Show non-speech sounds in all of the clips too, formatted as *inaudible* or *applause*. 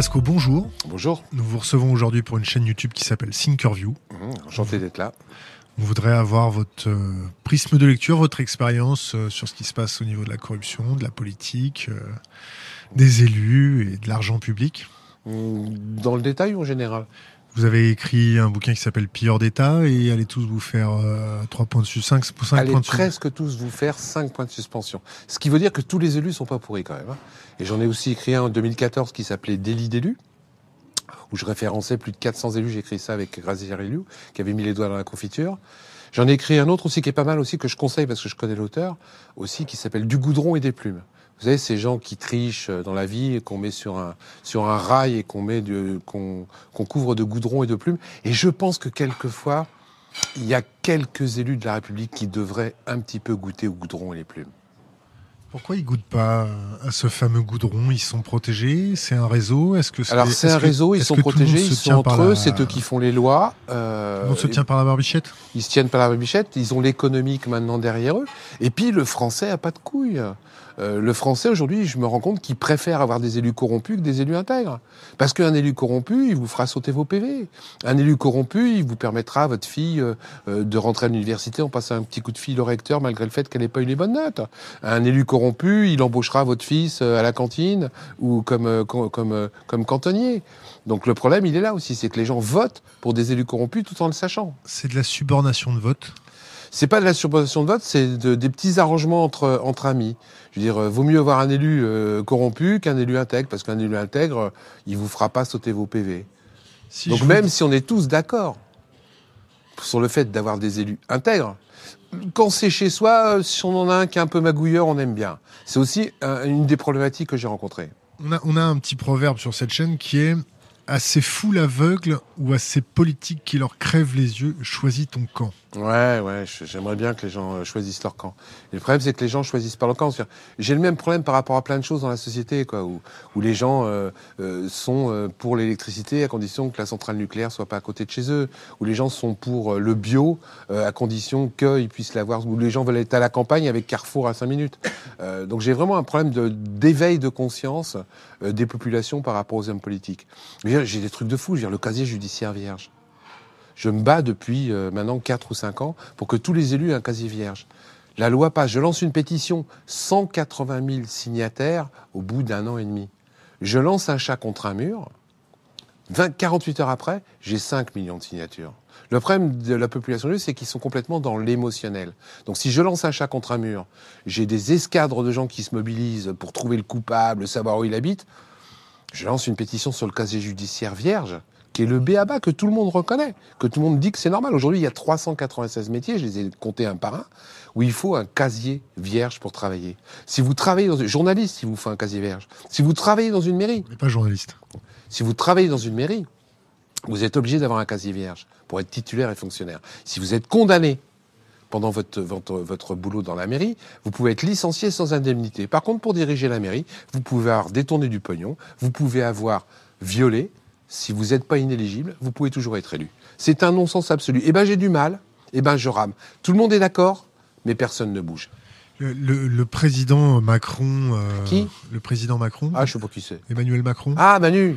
Pasco, bonjour. Bonjour. Nous vous recevons aujourd'hui pour une chaîne YouTube qui s'appelle Thinkerview. Mmh, enchanté d'être là. On voudrait avoir votre euh, prisme de lecture, votre expérience euh, sur ce qui se passe au niveau de la corruption, de la politique, euh, des élus et de l'argent public. Mmh, dans le détail ou en général? Vous avez écrit un bouquin qui s'appelle Pilleur d'État et allez tous vous faire 3 points dessus, 5, 5 Allez points dessus. presque tous vous faire 5 points de suspension. Ce qui veut dire que tous les élus sont pas pourris quand même. hein. Et j'en ai aussi écrit un en 2014 qui s'appelait Délit d'élus où je référençais plus de 400 élus. J'ai écrit ça avec Grazier Eliou, qui avait mis les doigts dans la confiture. J'en ai écrit un autre aussi qui est pas mal aussi, que je conseille parce que je connais l'auteur, aussi, qui s'appelle Du goudron et des plumes. Vous savez, ces gens qui trichent euh, dans la vie et qu'on met sur un, sur un rail et qu'on met qu'on, couvre de goudron et de plumes. Et je pense que quelquefois, il y a quelques élus de la République qui devraient un petit peu goûter au goudron et les plumes. Pourquoi ils goûtent pas à ce fameux goudron? Ils sont protégés? C'est un réseau? Est-ce que Alors c'est un que- réseau, ils sont protégés, ils sont entre eux, c'est eux qui font les lois. euh, On se tient par la barbichette? Ils se tiennent par la barbichette, ils ont l'économique maintenant derrière eux. Et puis le français a pas de couilles. Euh, le français aujourd'hui, je me rends compte qu'il préfère avoir des élus corrompus que des élus intègres. Parce qu'un élu corrompu, il vous fera sauter vos PV. Un élu corrompu, il vous permettra à votre fille euh, euh, de rentrer à l'université en passant un petit coup de fil au recteur malgré le fait qu'elle n'ait pas eu les bonnes notes. Un élu corrompu, il embauchera votre fils à la cantine ou comme com- comme comme cantonnier. Donc le problème, il est là aussi, c'est que les gens votent pour des élus corrompus tout en le sachant. C'est de la subornation de vote C'est pas de la surposition de vote, c'est de- des petits arrangements entre, entre amis. Je veux dire, euh, vaut mieux avoir un élu euh, corrompu qu'un élu intègre, parce qu'un élu intègre, il vous fera pas sauter vos PV. Si Donc même dis- si on est tous d'accord sur le fait d'avoir des élus intègres, quand c'est chez soi, euh, si on en a un qui est un peu magouilleur, on aime bien. C'est aussi une des problématiques que j'ai rencontrées. On a, on a un petit proverbe sur cette chaîne qui est assez fou l'aveugle ou assez politique qui leur crève les yeux, choisis ton camp. Ouais, ouais, j'aimerais bien que les gens euh, choisissent leur camp. Le problème, c'est que les gens choisissent pas leur camp. J'ai le même problème par rapport à plein de choses dans la société, quoi, où, où les gens euh, euh, sont euh, pour l'électricité à condition que la centrale nucléaire soit pas à côté de chez eux, où les gens sont pour euh, le bio euh, à condition qu'ils puissent l'avoir, où les gens veulent être à la campagne avec Carrefour à 5 minutes. Donc j'ai vraiment un problème d'éveil de, conscience des populations par rapport aux hommes politiques. J'ai des trucs de fou, je veux dire, le casier judiciaire vierge. Je me bats depuis euh, maintenant 4 ou 5 ans pour que tous les élus aient un casier vierge. La loi passe. Je lance une pétition, 180 000 signataires au bout d'un an et demi. Je lance un chat contre un mur. 20, 48 heures après, j'ai 5 millions de signatures. Le problème de la population juive, c'est qu'ils sont complètement dans l'émotionnel. Donc si je lance un chat contre un mur, j'ai des escadres de gens qui se mobilisent pour trouver le coupable, savoir où il habite. Je lance une pétition sur le casier judiciaire vierge, qui est le BABA que tout le monde reconnaît, que tout le monde dit que c'est normal. Aujourd'hui, il y a 396 métiers, je les ai comptés un par un, où il faut un casier vierge pour travailler. Si vous travaillez dans une journaliste, si vous faut un casier vierge. Si vous travaillez dans une mairie, n'est pas journaliste. si vous travaillez dans une mairie, vous êtes obligé d'avoir un casier vierge pour être titulaire et fonctionnaire. Si vous êtes condamné pendant votre, votre, votre boulot dans la mairie, vous pouvez être licencié sans indemnité. Par contre, pour diriger la mairie, vous pouvez avoir détourné du pognon, vous pouvez avoir violé. Si vous n'êtes pas inéligible, vous pouvez toujours être élu. C'est un non-sens absolu. Eh ben, j'ai du mal. Eh ben, je rame. Tout le monde est d'accord, mais personne ne bouge. Le, le- le président Macron. euh, Qui? Le président Macron? Ah, je sais pas qui c'est. Emmanuel Macron? Ah, Manu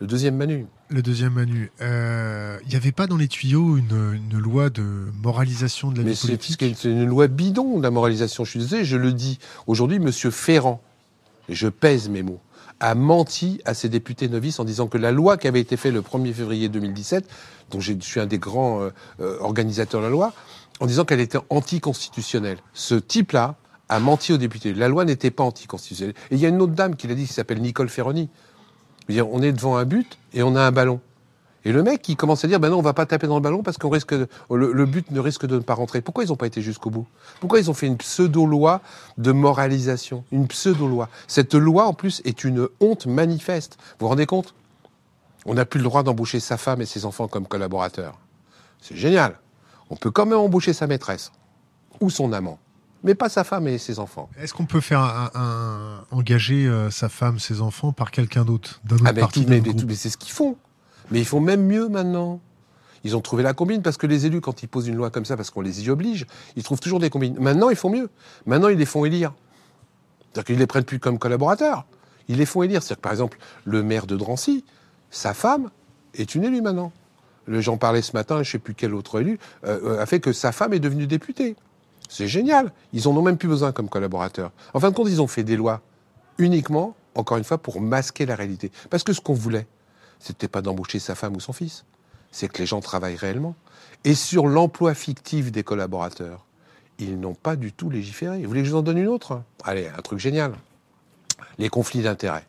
Le deuxième Manu. Le deuxième Manu. Euh, Il n'y avait pas dans les tuyaux une, une loi de moralisation de la Mais vie politique? c'est une loi bidon, la moralisation. Je suis désolé, je le dis. Aujourd'hui, Monsieur Ferrand, et je pèse mes mots, a menti à ses députés novices en disant que la loi qui avait été faite le 1er février 2017, dont je suis un des grands euh, euh, organisateurs de la loi, en disant qu'elle était anticonstitutionnelle. Ce type-là a menti aux députés. La loi n'était pas anticonstitutionnelle. Et il y a une autre dame qui l'a dit, qui s'appelle Nicole Ferroni. On est devant un but et on a un ballon. Et le mec, il commence à dire, ben non, on va pas taper dans le ballon parce qu'on risque, de- le, le but ne risque de ne pas rentrer. Pourquoi ils n'ont pas été jusqu'au bout? Pourquoi ils ont fait une pseudo-loi de moralisation? Une pseudo-loi. Cette loi, en plus, est une honte manifeste. Vous vous rendez compte? On n'a plus le droit d'embaucher sa femme et ses enfants comme collaborateurs. C'est génial. On peut quand même embaucher sa maîtresse ou son amant, mais pas sa femme et ses enfants. Est-ce qu'on peut faire un, un- engager euh, sa femme, ses enfants par quelqu'un d'autre, d'un autre Ah ben, parti, mais, mais mais c'est ce qu'ils font. Mais ils font même mieux maintenant. Ils ont trouvé la combine parce que les élus, quand ils posent une loi comme ça, parce qu'on les y oblige, ils trouvent toujours des combines. Maintenant, ils font mieux. Maintenant, ils les font élire. C'est-à-dire qu'ils les prennent plus comme collaborateurs. Ils les font élire. C'est-à-dire que, par exemple, le maire de Drancy, sa femme est une élue maintenant. J'en parlais ce matin, je ne sais plus quel autre élu, euh, a fait que sa femme est devenue députée. C'est génial. Ils en ont même plus besoin comme collaborateurs. En fin de compte, ils ont fait des lois uniquement, encore une fois, pour masquer la réalité. Parce que ce qu'on voulait, c'était pas d'embaucher sa femme ou son fils. C'est que les gens travaillent réellement. Et sur l'emploi fictif des collaborateurs, ils n'ont pas du tout légiféré. Vous voulez que je vous en donne une autre? Allez, un truc génial. Les conflits d'intérêts.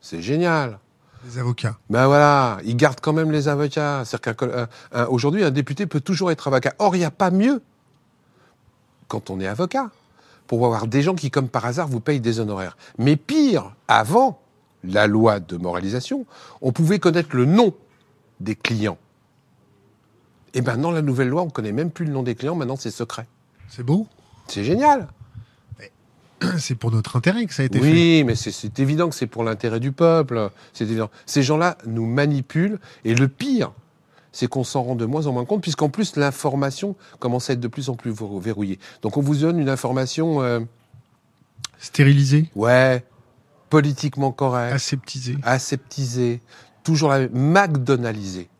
C'est génial. Les avocats. Ben voilà, ils gardent quand même les avocats. Qu'aujourd'hui, un député peut toujours être avocat. Or, il n'y a pas mieux quand on est avocat pour avoir des gens qui, comme par hasard, vous payent des honoraires. Mais pire, avant la loi de moralisation, on pouvait connaître le nom des clients. Et maintenant, la nouvelle loi, on ne connaît même plus le nom des clients, maintenant c'est secret. C'est beau C'est génial *clears throat* c'est pour notre intérêt que ça a été fait. Oui, mais c'est évident que c'est pour l'intérêt du peuple. C'est évident. Ces gens-là nous manipulent. Et le pire, c'est qu'on s'en rend de moins en moins compte, puisqu'en plus, l'information commence à être de plus en plus verrouillée. Donc on vous donne une information... Euh, Stérilisée Ouais. Politiquement correcte. Aseptisée. Aseptisée. Toujours la McDonaldisée.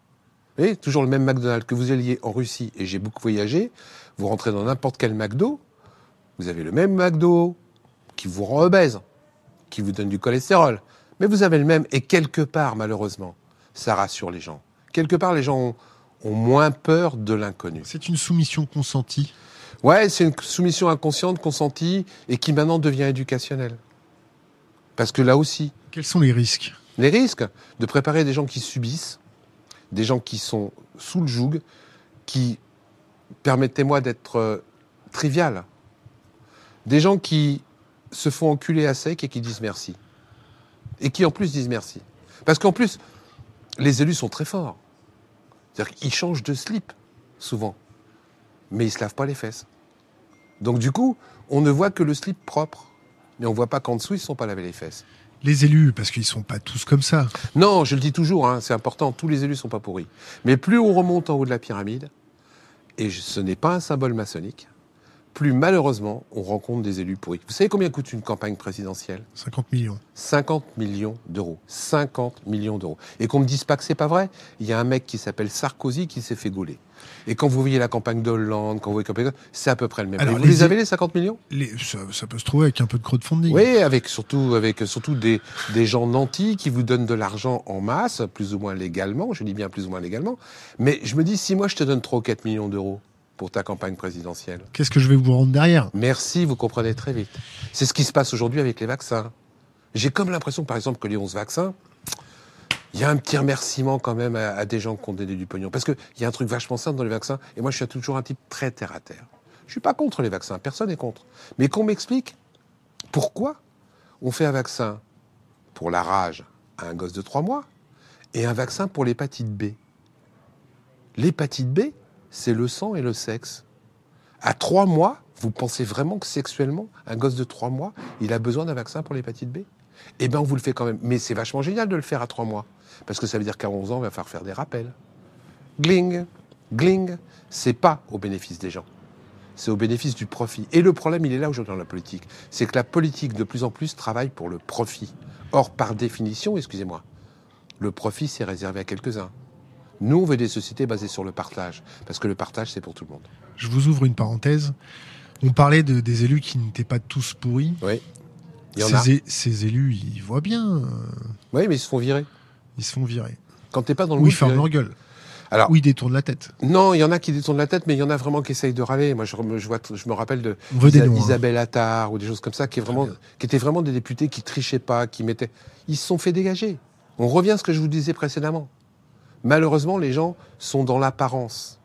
Vous voyez, toujours le même McDonald's que vous alliez en Russie, et j'ai beaucoup voyagé. Vous rentrez dans n'importe quel McDo, vous avez le même McDo, qui vous rend obèse, qui vous donne du cholestérol. Mais vous avez le même, et quelque part, malheureusement, ça rassure les gens. Quelque part, les gens ont, moins peur de l'inconnu. C'est une soumission consentie Ouais, c'est une soumission inconsciente, consentie, et qui maintenant devient éducationnelle. Parce que là aussi. Quels sont les risques Les risques de préparer des gens qui subissent, des gens qui sont sous le joug, qui, permettez-moi d'être euh, trivial, des gens qui se font enculer à sec et qui disent merci. Et qui en plus disent merci. Parce qu'en plus, les élus sont très forts. C'est-à-dire qu'ils changent de slip, souvent. Mais ils ne se lavent pas les fesses. Donc du coup, on ne voit que le slip propre. Mais on ne voit pas qu'en dessous, ils ne sont pas lavés les fesses. Les élus, parce qu'ils ne sont pas tous comme ça. Non, je le dis toujours, hein, c'est important, tous les élus ne sont pas pourris. Mais plus on remonte en haut de la pyramide, et ce n'est pas un symbole maçonnique, plus malheureusement on rencontre des élus pourris. Vous savez combien coûte une campagne présidentielle? 50 millions. 50 millions d'euros. 50 millions d'euros. Et qu'on ne me dise pas que c'est pas vrai, il y a un mec qui s'appelle Sarkozy qui s'est fait gauler. Et quand vous voyez la campagne d'Hollande, quand vous voyez campagne c'est à peu près le même. vous les, avez les 50 millions? Ça, peut se trouver avec un peu de crowdfunding. Oui, avec surtout avec surtout des, des gens nantis qui vous donnent de l'argent en masse, plus ou moins légalement. Je dis bien plus ou moins légalement. Mais je me dis si moi je te donne 3 ou 4 millions d'euros pour ta campagne présidentielle. Qu'est-ce que je vais vous rendre derrière? Merci, vous comprenez très vite. C'est ce qui se passe aujourd'hui avec les vaccins. J'ai comme l'impression, par exemple, que les 11 vaccins, il y a un petit remerciement quand même à, des gens qui ont donné du pognon. Parce qu'il y a un truc vachement simple dans les vaccins, et moi je suis toujours un type très terre à terre. Je suis pas contre les vaccins, personne n'est contre. Mais qu'on m'explique pourquoi on fait un vaccin pour la rage à un gosse de 3 mois et un vaccin pour l'hépatite B. L'hépatite B, c'est le sang et le sexe. À trois mois, vous pensez vraiment que sexuellement, un gosse de trois mois, il a besoin d'un vaccin pour l'hépatite B? Eh bien, on vous le fait quand même. Mais c'est vachement génial de le faire à trois mois. Parce que ça veut dire qu'à 11 ans, il va falloir faire des rappels. Gling, gling. C'est pas au bénéfice des gens. C'est au bénéfice du profit. Et le problème, il est là aujourd'hui dans la politique. C'est que la politique, de plus en plus, travaille pour le profit. Or, par définition, excusez-moi, le profit, c'est réservé à quelques-uns. Nous, on veut des sociétés basées sur le partage, parce que le partage, c'est pour tout le monde. Je vous ouvre une parenthèse. On parlait de, des élus qui n'étaient pas tous pourris. Oui. Il y en ces, a. ces élus, ils voient bien. Oui, mais ils se font virer. Ils se font virer. Quand t'es pas dans le Ou ils ferment leur gueule. Alors, Ou ils détournent la tête. Non, il y en a qui détournent la tête, mais il y en a vraiment qui essayent de râler. Moi, je, je, vois, je me rappelle de hein. Isabelle Attard ou des choses comme ça, qui, est vraiment, qui étaient vraiment des députés qui trichaient pas, qui mettaient. Ils se sont fait dégager. On revient à ce que je vous disais précédemment. Malheureusement, les gens sont dans l'apparence.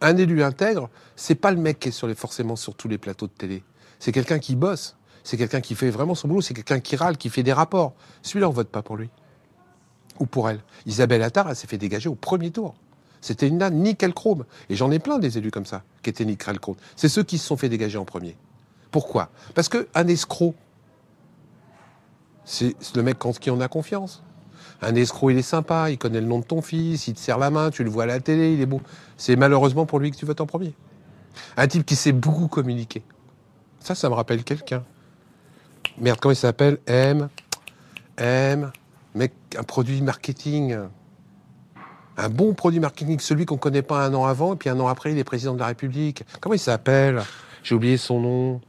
Un élu intègre, c'est pas le mec qui est sur les, forcément sur tous les plateaux de télé. C'est quelqu'un qui bosse. C'est quelqu'un qui fait vraiment son boulot. C'est quelqu'un qui râle, qui fait des rapports. Celui-là, on vote pas pour lui. Ou pour elle. Isabelle Attard, elle s'est fait dégager au premier tour. C'était une nane nickel chrome. Et j'en ai plein des élus comme ça, qui étaient nickel chrome. C'est ceux qui se sont fait dégager en premier. Pourquoi? Parce qu'un escroc, c'est le mec en qui on a confiance. Un escroc, il est sympa, il connaît le nom de ton fils, il te serre la main, tu le vois à la télé, il est beau. C'est malheureusement pour lui que tu votes en premier. Un type qui sait beaucoup communiquer. Ça, ça me rappelle quelqu'un. Merde, comment il s'appelle? M. aiment mais un produit marketing. Un bon produit marketing, celui qu'on ne connaît pas un an avant, et puis un an après, il est président de la République. Comment il s'appelle? J'ai oublié son nom.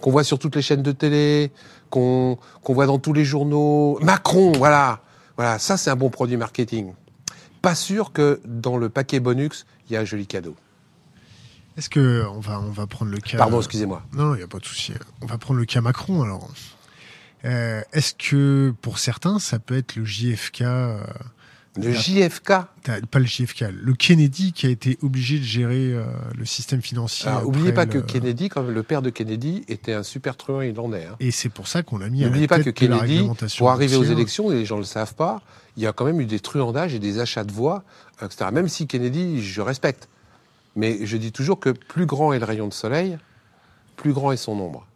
Qu'on voit sur toutes les chaînes de télé, qu'on voit dans tous les journaux. Macron, voilà. Voilà, ça c'est un bon produit marketing. Pas sûr que dans le paquet Bonux, il y a un joli cadeau. Est-ce que on va on va prendre le cas Pardon, excusez-moi. Non, il n'y a pas de souci. On va prendre le cas Macron alors. Euh, est-ce que pour certains, ça peut être le JFK euh, Le JFK Pas le JFK, le Kennedy qui a été obligé de gérer euh, le système financier. Alors, oubliez pas que Kennedy, quand le père de Kennedy, était un super truand irlandais. Hein. Et c'est pour ça qu'on l'a mis à N'oubliez la pas tête que de la Kennedy, réglementation pour arriver aux élections, et les gens ne le savent pas, il y a quand même eu des truandages et des achats de voix, etc. Même si Kennedy, je respecte. Mais je dis toujours que plus grand est le rayon de soleil, plus grand est son ombre.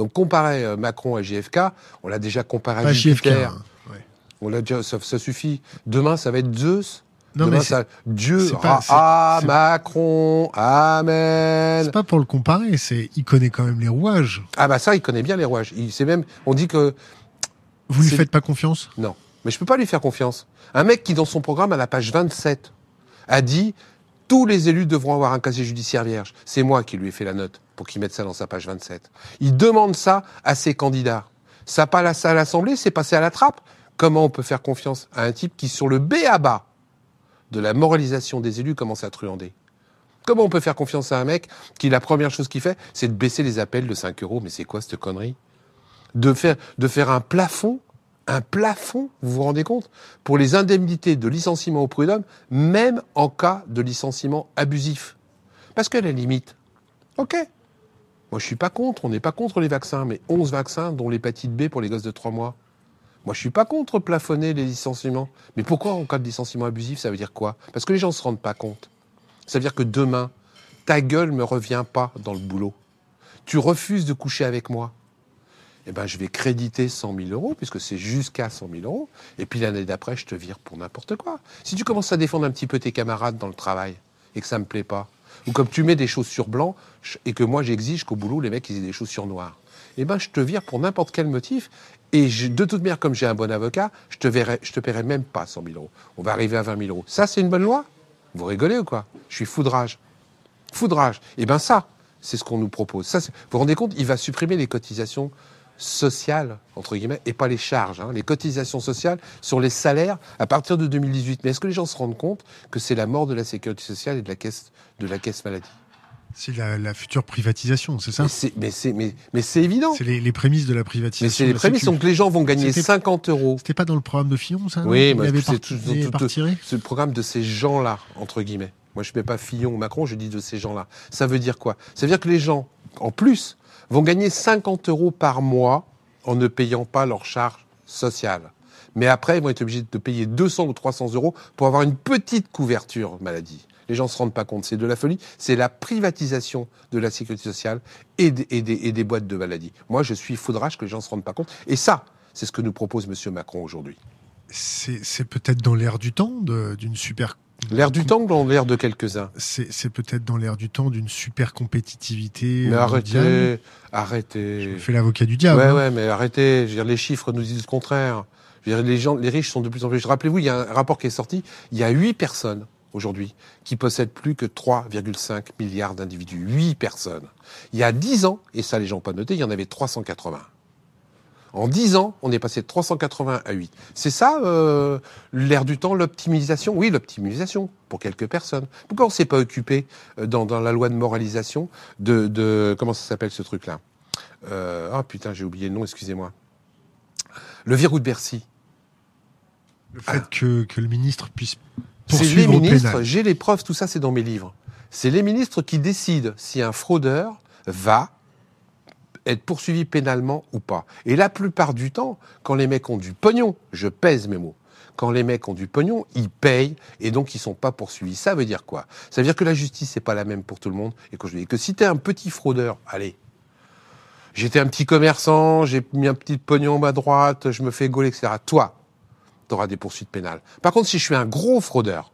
Donc comparer euh, Macron à JFK, on l'a déjà comparé à Pas JFK. Hein, ouais. On l'a déjà, ça, ça suffit. Demain, ça va être Zeus. Non, Demain, mais ça, Dieu. pas- ah, ah, Macron, Amen. C'est pas pour le comparer, c'est il connaît quand même les rouages. Ah bah ça, il connaît bien les rouages. Il sait même, on dit que Vous lui faites pas confiance? Non. Mais je peux pas lui faire confiance. Un mec qui, dans son programme, à la page 27, a dit tous les élus devront avoir un casier judiciaire vierge. C'est moi qui lui ai fait la note pour qu'il mette ça dans sa page 27. Il demande ça à ses candidats. Ça passe à l'Assemblée, c'est passé à la trappe. Comment on peut faire confiance à un type qui, sur le B à bas de la moralisation des élus, commence à truander? Comment on peut faire confiance à un mec qui, la première chose qu'il fait, c'est de baisser les appels de 5 euros? Mais c'est quoi cette connerie? De faire, de faire un plafond, un plafond, vous vous rendez compte, pour les indemnités de licenciement au prud'homme, même en cas de licenciement abusif. Parce que la limite, ok, moi je suis pas contre, on n'est pas contre les vaccins, mais 11 vaccins, dont l'hépatite B pour les gosses de 3 mois. Moi je suis pas contre plafonner les licenciements. Mais pourquoi en cas de licenciement abusif, ça veut dire quoi? Parce que les gens ne se rendent pas compte. Ça veut dire que demain, ta gueule me revient pas dans le boulot. Tu refuses de coucher avec moi eh ben, je vais créditer 100 000 euros, puisque c'est jusqu'à 100 000 euros. Et puis l'année d'après, je te vire pour n'importe quoi. Si tu commences à défendre un petit peu tes camarades dans le travail et que ça me plaît pas, ou comme tu mets des chaussures blancs je- et que moi j'exige qu'au boulot les mecs ils aient des chaussures noires, eh ben je te vire pour n'importe quel motif. Et de toute manière, comme j'ai un bon avocat, je te verrai, je te paierai même pas 100 000 euros. On va arriver à 20 000 euros. Ça, c'est une bonne loi? Vous rigolez ou quoi? Je suis foudrage. Foudrage. Eh bien ça, c'est ce qu'on nous propose. Vous vous rendez compte? Il va supprimer les cotisations sociales, entre guillemets, et pas les charges. hein. Les cotisations sociales sur les salaires à partir de 2018. Mais est-ce que les gens se rendent compte que c'est la mort de la sécurité sociale et de la caisse, de la caisse maladie? C'est la, la future privatisation, c'est ça? Mais c'est, mais mais, mais évident. C'est les, les prémices de la Mais privatisation. c'est les prémices. Donc les gens vont gagner C'était- 50 euros. C'était pas dans le programme de Fillon, ça Oui, Il mais c'est tout- le programme de ces gens-là, entre guillemets. Moi, je ne mets pas Fillon ou Macron, je dis de ces gens-là. Ça veut dire quoi? Ça veut dire que les gens, en plus, vont gagner 50 euros par mois en ne payant pas leurs charges sociales. Mais après, ils vont être obligés de payer 200 ou 300 euros pour avoir une petite couverture maladie. Les gens ne se rendent pas compte, c'est de la folie. C'est la privatisation de la sécurité sociale et des, boîtes de maladie. Moi, je suis foudrage que les gens ne se rendent pas compte. Et ça, c'est ce que nous propose M. Macron aujourd'hui. C'est peut-être dans l'air du temps d'une super. L'air du temps ou dans l'air de quelques-uns C'est c'est peut-être dans l'air du temps d'une super compétitivité. Mais mondiale. arrêtez, Je arrêtez. me fais l'avocat du diable. Ouais, hein. ouais, mais arrêtez. Je veux dire, les chiffres nous disent le contraire. Je veux dire, les gens, les riches sont de plus en plus. Rappelez-vous, il y a un rapport qui est sorti. Il y a huit personnes aujourd'hui qui possèdent plus que 3,5 milliards d'individus. Huit personnes. Il y a 10 ans, et ça les gens n'ont pas noté, il y en avait 380. En 10 ans, on est passé de 380 à 8. C'est ça, euh, l'ère du temps, l'optimisation? Oui, l'optimisation, pour quelques personnes. Pourquoi on ne s'est pas occupé, euh, dans, dans la loi de moralisation, de... de comment ça s'appelle ce truc-là? Euh, Ah putain, j'ai oublié le nom, excusez-moi. Le verrou de Bercy. Le fait que, que le ministre puisse C'est les ministres, j'ai les preuves, tout ça c'est dans mes livres. C'est les ministres qui décident si un fraudeur va être poursuivi pénalement ou pas. Et la plupart du temps, quand les mecs ont du pognon, je pèse mes mots, quand les mecs ont du pognon, ils payent et donc ils sont pas poursuivis. Ça veut dire quoi? Ça veut dire que la justice c'est pas la même pour tout le monde et que je dis que si tu es un petit fraudeur, allez, j'étais un petit commerçant, j'ai mis un petit pognon à ma droite, je me fais gauler, etc. Toi, tu auras des poursuites pénales. Par contre, si je suis un gros fraudeur,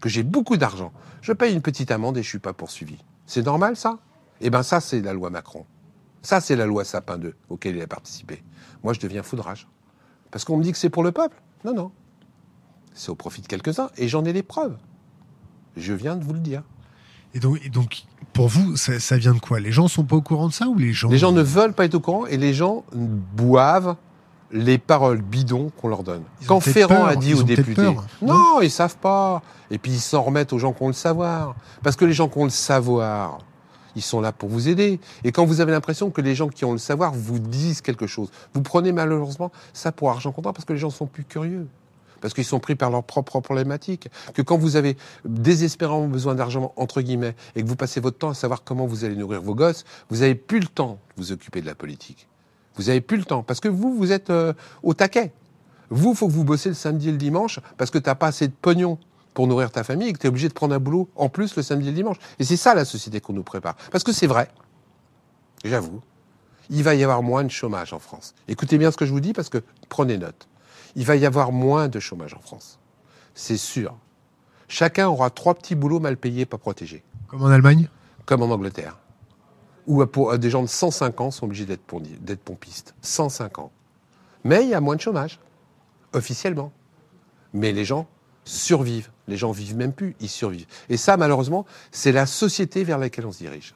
que j'ai beaucoup d'argent, je paye une petite amende et je suis pas poursuivi. C'est normal ça? Eh ben ça c'est la loi Macron. Ça c'est la loi Sapin 2 auquel il a participé. Moi je deviens foudrage. Parce qu'on me dit que c'est pour le peuple. Non, non. C'est au profit de quelques-uns. Et j'en ai les preuves. Je viens de vous le dire. Et donc, et donc pour vous, ça, ça vient de quoi? Les gens sont pas au courant de ça ou les gens Les gens ne veulent pas être au courant et les gens boivent les paroles bidons qu'on leur donne. Ils Quand Ferrand peur, a dit aux députés, non ils savent pas. Et puis ils s'en remettent aux gens qui ont le savoir. Parce que les gens qui ont le savoir, ils sont là pour vous aider. Et quand vous avez l'impression que les gens qui ont le savoir vous disent quelque chose, vous prenez malheureusement ça pour argent comptant parce que les gens sont plus curieux. Parce qu'ils sont pris par leurs propres problématiques. Que quand vous avez désespérément besoin d'argent, entre guillemets, et que vous passez votre temps à savoir comment vous allez nourrir vos gosses, vous n'avez plus le temps de vous occuper de la politique. Vous n'avez plus le temps. Parce que vous, vous êtes euh, au taquet. Vous, faut que vous bossez le samedi et le dimanche parce que tu n'as pas assez de pognon pour nourrir ta famille et que tu es obligé de prendre un boulot en plus le samedi et le dimanche. Et c'est ça la société qu'on nous prépare. Parce que c'est vrai, j'avoue, il va y avoir moins de chômage en France. Écoutez bien ce que je vous dis parce que prenez note. Il va y avoir moins de chômage en France. C'est sûr. Chacun aura trois petits boulots mal payés, pas protégés. Comme en Allemagne? Comme en Angleterre. Où euh, pour, euh, des gens de 105 ans sont obligés d'être pompistes. 105 ans. Mais il y a moins de chômage. Officiellement. Mais les gens survivent. Les gens vivent même plus, ils survivent. Et ça, malheureusement, c'est la société vers laquelle on se dirige.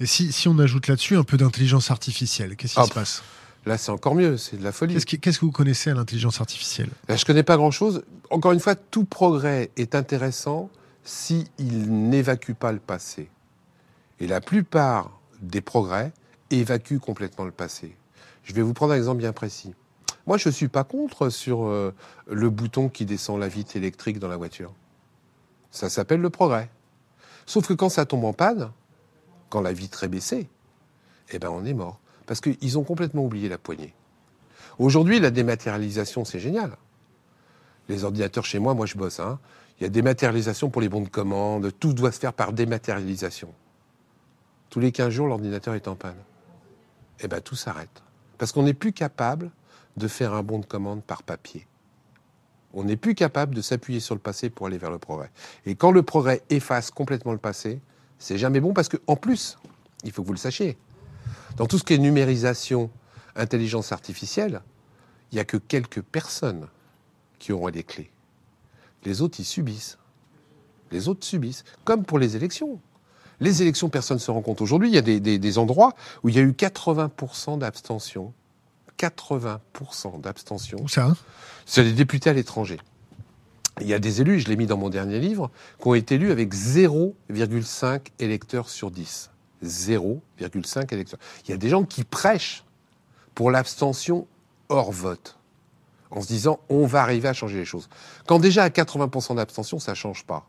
Et si, si on ajoute là-dessus un peu d'intelligence artificielle, qu'est-ce qui Ah, se passe? Là, c'est encore mieux, c'est de la folie. Qu'est-ce que, vous connaissez à l'intelligence artificielle? Là, je connais pas grand-chose. Encore une fois, tout progrès est intéressant s'il n'évacue pas le passé. Et la plupart des progrès évacuent complètement le passé. Je vais vous prendre un exemple bien précis. Moi, je ne suis pas contre sur euh, le bouton qui descend la vitre électrique dans la voiture. Ça s'appelle le progrès. Sauf que quand ça tombe en panne, quand la vitre est baissée, eh ben on est mort. Parce qu'ils ont complètement oublié la poignée. Aujourd'hui, la dématérialisation, c'est génial. Les ordinateurs chez moi, moi je bosse, hein. il y a dématérialisation pour les bons de commande, tout doit se faire par dématérialisation. Tous les 15 jours, l'ordinateur est en panne. Eh bien, tout s'arrête. Parce qu'on n'est plus capable de faire un bon de commande par papier. On n'est plus capable de s'appuyer sur le passé pour aller vers le progrès. Et quand le progrès efface complètement le passé, c'est jamais bon parce que, en plus, il faut que vous le sachiez, dans tout ce qui est numérisation, intelligence artificielle, il n'y a que quelques personnes qui auront les clés. Les autres, ils subissent. Les autres subissent. Comme pour les élections. Les élections, personne ne se rend compte. Aujourd'hui, il y a des, des- des endroits où il y a eu 80% d'abstention. 80% d'abstention. Où ça? Hein C'est les députés à l'étranger. Il y a des élus, je l'ai mis dans mon dernier livre, qui ont été élus avec 0,5 électeurs sur 10. 0,5 électeurs. Il y a des gens qui prêchent pour l'abstention hors vote, en se disant on va arriver à changer les choses. Quand déjà à 80% d'abstention, ça ne change pas.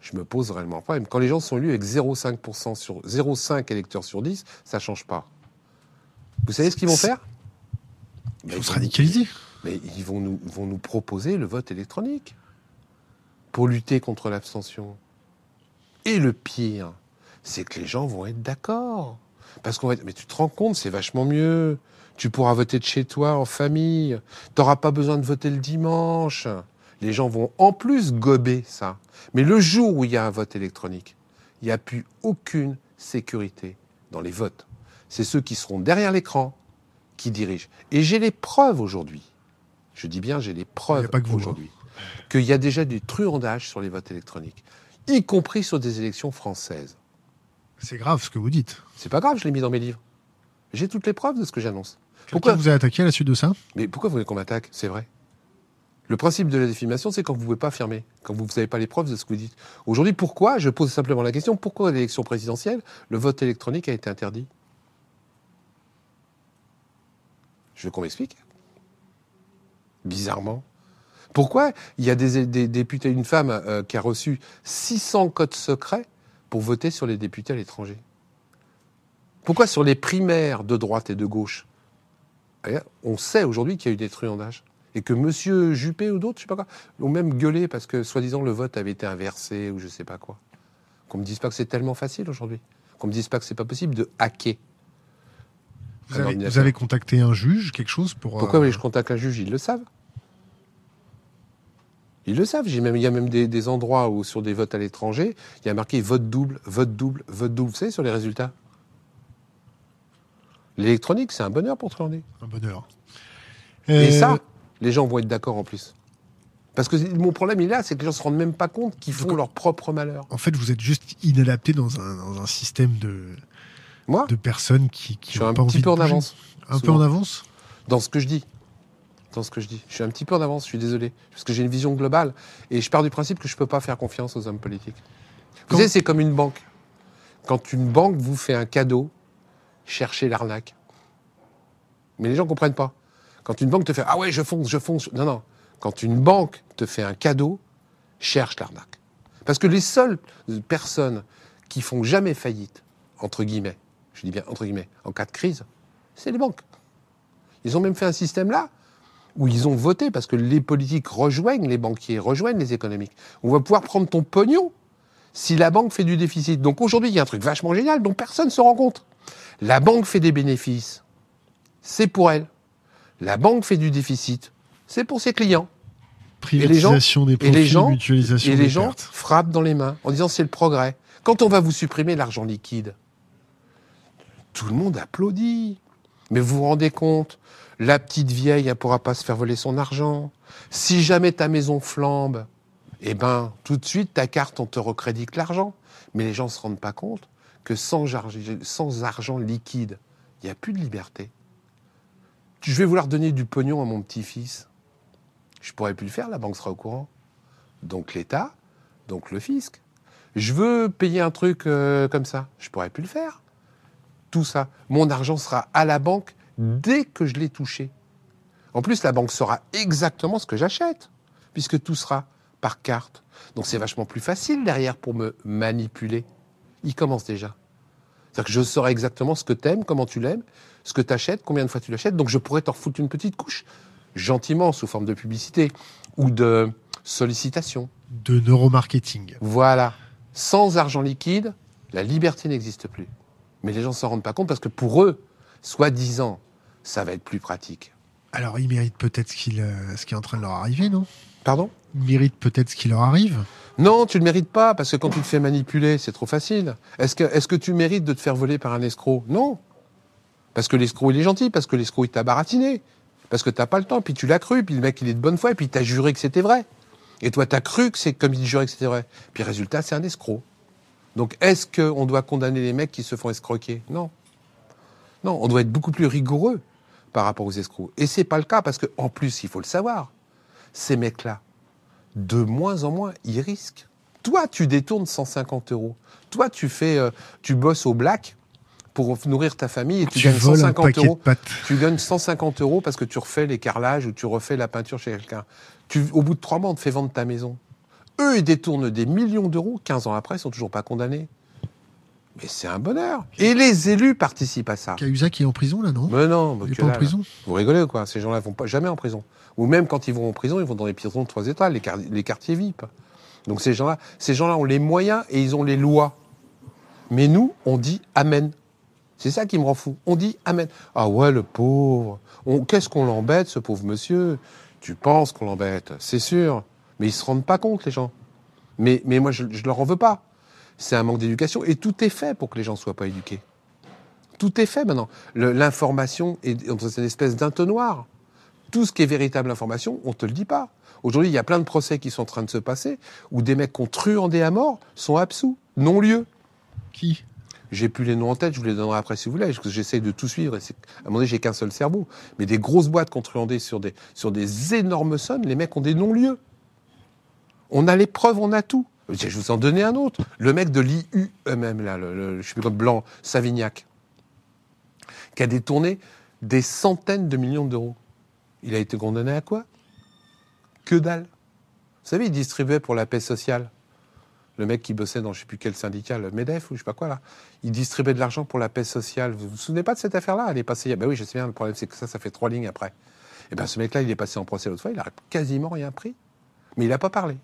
Je me pose réellement un problème. Quand les gens sont élus avec 0,5% sur 0,5 électeurs sur 10, ça ne change pas. Vous savez ce qu'ils vont faire? Se radicaliser. mais ils vont nous, vont nous proposer le vote électronique pour lutter contre l'abstention. Et le pire, c'est que les gens vont être d'accord. Parce qu'on va être, mais tu te rends compte, c'est vachement mieux. Tu pourras voter de chez toi, en famille. Tu n'auras pas besoin de voter le dimanche. Les gens vont en plus gober ça. Mais le jour où il y a un vote électronique, il n'y a plus aucune sécurité dans les votes. C'est ceux qui seront derrière l'écran qui dirigent. Et j'ai les preuves aujourd'hui. Je dis bien, j'ai les preuves hein. aujourd'hui. Qu'il y a déjà des truandages sur les votes électroniques, y compris sur des élections françaises. C'est grave ce que vous dites. C'est pas grave, je l'ai mis dans mes livres. J'ai toutes les preuves de ce que j'annonce. Pourquoi vous a attaqué à la suite de ça? Mais pourquoi vous voulez qu'on m'attaque? C'est vrai. Le principe de la diffamation, c'est quand vous ne pouvez pas affirmer, quand vous n'avez pas les preuves de ce que vous dites. Aujourd'hui, pourquoi? Je pose simplement la question pourquoi à l'élection présidentielle, le vote électronique a été interdit? Je veux qu'on m'explique. Bizarrement. Pourquoi il y a des, députés, une femme euh, qui a reçu 600 codes secrets pour voter sur les députés à l'étranger? Pourquoi sur les primaires de droite et de gauche? D'ailleurs, On sait aujourd'hui qu'il y a eu des truandages. Et que M. Juppé ou d'autres, je sais pas quoi, ont même gueulé parce que, soi-disant, le vote avait été inversé ou je sais pas quoi. Qu'on me dise pas que c'est tellement facile aujourd'hui. Qu'on me dise pas que c'est pas possible de hacker. Vous avez, ordinateur. vous avez contacté un juge, quelque chose pour. Pourquoi euh, voulez-je contacte un juge? Ils le savent. Ils le savent. J'ai même, il y a même des, des endroits où, sur des votes à l'étranger, il y a marqué vote double, vote double, vote double. Vous savez, sur les résultats? L'électronique, c'est un bonheur pour truander. Un bonheur. Et Euh, ça, les gens vont être d'accord en plus. Parce que mon problème, il est là, c'est que les gens se rendent même pas compte qu'ils font Donc- leur propre malheur. En fait, vous êtes juste inadapté dans un, dans un système de, Moi, de personnes qui, qui je suis ont un pas petit envie peu de en avance. Un peu en avance dans ce que je dis. Dans ce que je dis. Je suis un petit peu en avance, je suis désolé. Parce que j'ai une vision globale. Et je pars du principe que je ne peux pas faire confiance aux hommes politiques. Vous savez, c'est comme une banque. Quand une banque vous fait un cadeau, cherchez l'arnaque. Mais les gens ne comprennent pas. Quand une banque te fait Ah ouais, je fonce, je fonce. Non, non. Quand une banque te fait un cadeau, cherche l'arnaque. Parce que les seules personnes qui font jamais faillite, entre guillemets, je dis bien entre guillemets, en cas de crise, c'est les banques. Ils ont même fait un système là où ils ont voté parce que les politiques rejoignent les banquiers, rejoignent les économiques. On va pouvoir prendre ton pognon si la banque fait du déficit. Donc aujourd'hui, il y a un truc vachement génial dont personne ne se rend compte. La banque fait des bénéfices, c'est pour elle. La banque fait du déficit, c'est pour ses clients. Privatisation des et les gens- mutualisation Et des les gens pertes. frappent dans les mains en disant c'est le progrès. Quand on va vous supprimer l'argent liquide, tout le monde applaudit. Mais vous vous rendez compte, la petite vieille, ne pourra pas se faire voler son argent. Si jamais ta maison flambe, eh ben, tout de suite, ta carte, on te recrédite l'argent. Mais les gens ne se rendent pas compte que sans, argent liquide, il n'y a plus de liberté. Je vais vouloir donner du pognon à mon petit-fils. Je pourrais plus le faire, la banque sera au courant. Donc l'État, donc le fisc. Je veux payer un truc euh, comme ça, je pourrais plus le faire. Tout ça, mon argent sera à la banque dès que je l'ai touché. En plus, la banque saura exactement ce que j'achète, puisque tout sera par carte. Donc c'est vachement plus facile derrière pour me manipuler. Il commence déjà. C'est-à-dire que je saurai exactement ce que t'aimes, comment tu l'aimes, ce que t'achètes, combien de fois tu l'achètes. Donc je pourrais t'en foutre une petite couche, gentiment, sous forme de publicité ou de sollicitation. De neuromarketing. Voilà. Sans argent liquide, la liberté n'existe plus. Mais les gens ne s'en rendent pas compte parce que pour eux, soi-disant, ça va être plus pratique. Alors, ils méritent peut-être ce, euh, ce qui est en train de leur arriver, non? Pardon? Ils méritent peut-être ce qui leur arrive. Non, tu ne le mérites pas, parce que quand tu te fais manipuler, c'est trop facile. Est-ce que, est-ce que tu mérites de te faire voler par un escroc? Non. Parce que l'escroc, il est gentil, parce que l'escroc, il t'a baratiné. Parce que t'as pas le temps, puis tu l'as cru, puis le mec, il est de bonne foi, et puis t'as juré que c'était vrai. Et toi, t'as cru que c'est comme il jurait que c'était vrai. Puis résultat, c'est un escroc. Donc, est-ce qu'on doit condamner les mecs qui se font escroquer? Non. Non, on doit être beaucoup plus rigoureux par rapport aux escrocs. Et c'est pas le cas, parce que en plus, il faut le savoir, ces mecs-là, de moins en moins, ils risquent. Toi, tu détournes 150 euros. Toi, tu fais, euh, tu bosses au black pour nourrir ta famille et tu, Tu, gagnes voles un 150 paquet euros. Tu gagnes 150 euros parce que tu refais les carrelages ou tu refais la peinture chez quelqu'un. Tu, au bout de trois mois, on te fait vendre ta maison. Eux, ils détournent des millions d'euros. 15 ans après, ils sont toujours pas condamnés. Mais c'est un bonheur. Et les élus participent à ça. Cahuzac est en prison, là, non? Mais non, bah Il est pas en prison? Vous rigolez ou quoi Ces gens-là vont pas jamais en prison. Ou même quand ils vont en prison, ils vont dans les prisons de trois étoiles, les, les quartiers VIP. Donc ces gens-là, ces gens-là ont les moyens et ils ont les lois. Mais nous, on dit Amen. C'est ça qui me rend fou. On dit Amen. Ah ouais, le pauvre. Qu'est-ce qu'on l'embête, ce pauvre monsieur? Tu penses qu'on l'embête, c'est sûr. Mais ils se rendent pas compte, les gens. Mais, mais moi, je, je leur en veux pas. C'est un manque d'éducation. Et tout est fait pour que les gens soient pas éduqués. Tout est fait maintenant. L'information est dans une espèce d'entonnoir. Tout ce qui est véritable information, on te le dit pas. Aujourd'hui, il y a plein de procès qui sont en train de se passer où des mecs qui ont truandé à mort sont absous, non-lieu. Qui? J'ai plus les noms en tête, je vous les donnerai après si vous voulez, parce que j'essaye de tout suivre. Et à un moment donné, j'ai qu'un seul cerveau. Mais des grosses boîtes qui ont truandé sur des, sur des énormes sommes, les mecs ont des non-lieux. On a les preuves, on a tout. Je vais vous en donner un autre. Le mec de l'IU même, là, le, je sais plus comme Blanc, Savignac, qui a détourné des centaines de millions d'euros. Il a été condamné à quoi? Que dalle. Vous savez, il distribuait pour la paix sociale. Le mec qui bossait dans je sais plus quel syndicat, le MEDEF ou je sais pas quoi là, il distribuait de l'argent pour la paix sociale. Vous vous souvenez pas de cette affaire-là? Elle est passée. Ben oui, je sais bien. Le problème c'est que ça, ça fait trois lignes après. Et ben ce mec-là, il est passé en procès l'autre fois. Il a quasiment rien pris, mais il a pas parlé.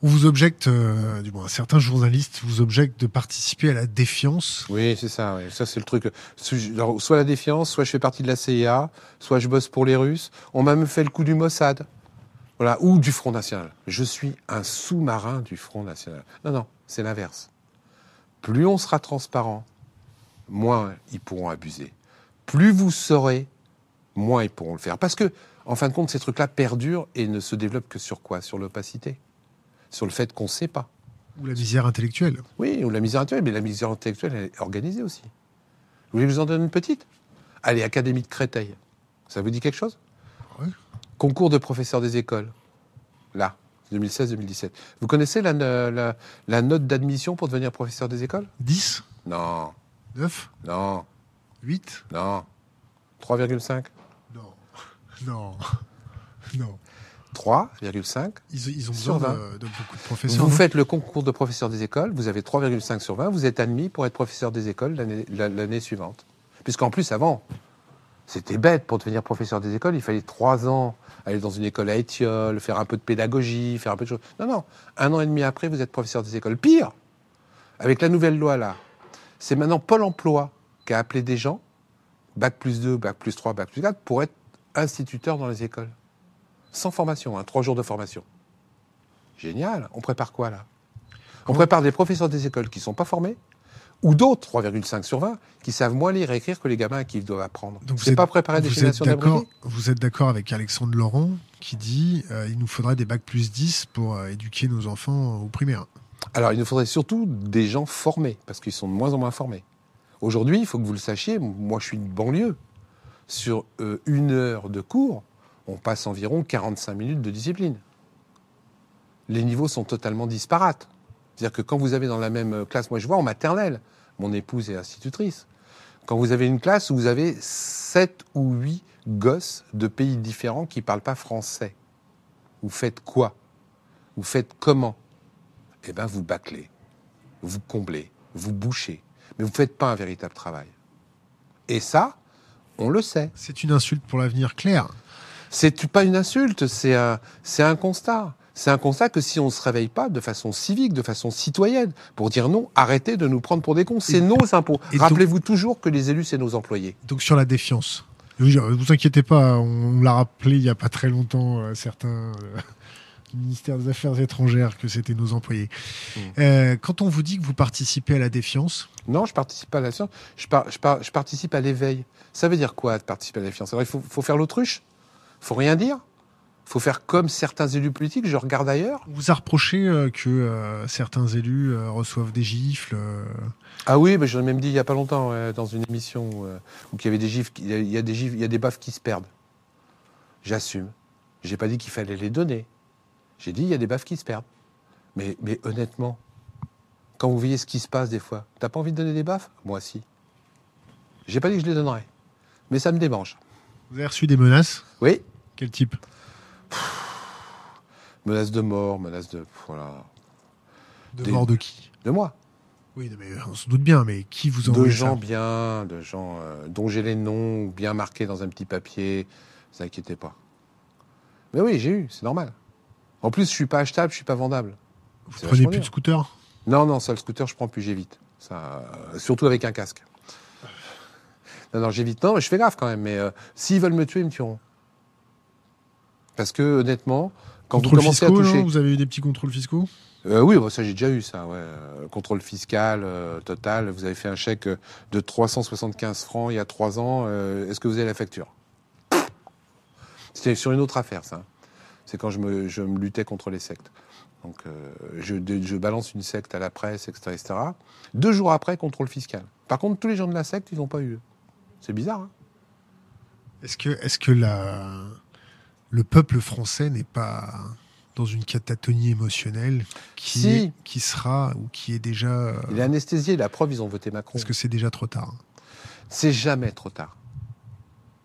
On vous objecte, euh, du moins certains journalistes vous objectent de participer à la défiance. Oui, c'est ça. Ça, c'est le truc. Soit la défiance, soit je fais partie de la CIA, soit je bosse pour les Russes. On m'a même fait le coup du Mossad. Voilà, ou du Front National. Je suis un sous-marin du Front National. Non, non, c'est l'inverse. Plus on sera transparent, moins ils pourront abuser. Plus vous saurez, moins ils pourront le faire. Parce que, en fin de compte, ces trucs-là perdurent et ne se développent que sur quoi? Sur l'opacité. Sur le fait qu'on ne sait pas. Ou la misère intellectuelle. Oui, ou la misère intellectuelle, mais la misère intellectuelle, elle est organisée aussi. Vous voulez que je vous en donne une petite? Allez, Académie de Créteil. Ça vous dit quelque chose? Oui. Concours de professeurs des écoles. Là, 2016-2017. Vous connaissez la, la- la note d'admission pour devenir professeur des écoles? 10 Non, 9 non, 8 non. 3,5 *laughs* Non. Non. Non. 3,5 Ils, ils ont Sur besoin 20. de, de beaucoup de professeurs. Vous faites le concours de professeur des écoles, vous avez 3,5 sur 20, vous êtes admis pour être professeur des écoles l'année la- l'année suivante. Puisqu'en plus, avant, c'était bête pour devenir professeur des écoles, il fallait trois ans aller dans une école à Étiole, faire un peu de pédagogie, faire un peu de choses. Non, non, un an et demi après, vous êtes professeur des écoles. Pire, avec la nouvelle loi là, c'est maintenant Pôle emploi qui a appelé des gens, bac plus 2, bac plus 3, bac plus 4, pour être instituteur dans les écoles. Sans formation, hein, trois jours de formation. Génial. On prépare quoi là? On prépare des professeurs des écoles qui ne sont pas formés ou d'autres, 3,5 sur 20, qui savent moins lire et écrire que les gamins à qui ils doivent apprendre. Donc vous C'est êtes- pas préparer des générations vous êtes d'accord avec Alexandre Laurent qui dit euh, il nous faudrait des bacs plus 10 pour euh, éduquer nos enfants au primaire. Alors, il nous faudrait surtout des gens formés, parce qu'ils sont de moins en moins formés. Aujourd'hui, il faut que vous le sachiez, moi je suis de banlieue. Sur euh, une heure de cours, on passe environ 45 minutes de discipline. Les niveaux sont totalement disparates. C'est-à-dire que quand vous avez dans la même classe, moi je vois en maternelle, mon épouse est institutrice, quand vous avez une classe où vous avez 7 ou 8 gosses de pays différents qui ne parlent pas français, vous faites quoi? Vous faites comment? Eh bien, vous bâclez, vous comblez, vous bouchez, mais vous ne faites pas un véritable travail. Et ça, on le sait. C'est une insulte pour l'avenir clair. C'est pas une insulte, c'est un, c'est un constat. C'est un constat que si on ne se réveille pas de façon civique, de façon citoyenne, pour dire non, arrêtez de nous prendre pour des cons, c'est nos impôts. Rappelez-vous toujours que les élus, c'est nos employés. Donc sur la défiance. Je- vous inquiétez pas, on l'a rappelé il y a pas très longtemps, euh, certains euh, *laughs* du ministère des Affaires étrangères, que c'était nos employés. Mm. Euh, quand on vous dit que vous participez à la défiance, Non, je participe pas à la science, je, par- je par- je participe à l'éveil. Ça veut dire quoi, de participer à la science Alors, il faut, faut faire l'autruche? Faut rien dire faut faire comme certains élus politiques, je regarde ailleurs. on vous a reproché euh, que euh, certains élus euh, reçoivent des gifles. Ah oui, mais j'en ai même dit il y a pas longtemps dans une émission où il y avait des gifs, il y a- il y a des gifs, il y a des baffes qui se perdent. J'assume. J'ai pas dit qu'il fallait les donner. J'ai dit il y a des baffes qui se perdent. Mais, mais honnêtement, quand vous voyez ce qui se passe des fois, t'as pas envie de donner des baffes? Moi si. J'ai pas dit que je les donnerais, mais ça me démange. Vous avez reçu des menaces? Oui, Quel type? Menace de mort, menace de voilà, De Des- mort de qui? De moi. Oui, mais on se doute bien, mais qui vous de envoie gens ça? bien, de gens euh, dont j'ai les noms bien marqués dans un petit papier. Ne vous inquiétez pas. Mais oui, j'ai eu, c'est normal. En plus, je suis pas achetable, je suis pas vendable. Vous prenez plus de scooter? Non, non, ça, le scooter, je prends plus, j'évite. Ça, euh, surtout avec un casque. Non, non, j'évite. Non, mais je fais gaffe quand même. Mais euh, s'ils veulent me tuer, ils me tueront. Parce que honnêtement, quand vous Contrôle commencez à toucher, non? Vous avez eu des petits contrôles fiscaux? Euh, oui, bah, ça j'ai déjà eu ça. Ouais. Euh, Contrôle fiscal euh, total. Vous avez fait un chèque de 375 francs il y a trois ans. euh, Est-ce que vous avez la facture? C'était sur une autre affaire, ça. C'est quand je me, je me luttais contre les sectes. Donc, euh, je, balance une secte à la presse, etc., etc. Deux jours après, contrôle fiscal. Par contre, tous les gens de la secte, ils n'ont pas eu. C'est bizarre. Hein Est-ce que, est-ce que la, le peuple français n'est pas dans une catatonie émotionnelle qui, Si. est- qui sera ou qui est déjà. euh, Il est anesthésié. La preuve, ils ont voté Macron. Est-ce que c'est déjà trop tard C'est jamais trop tard.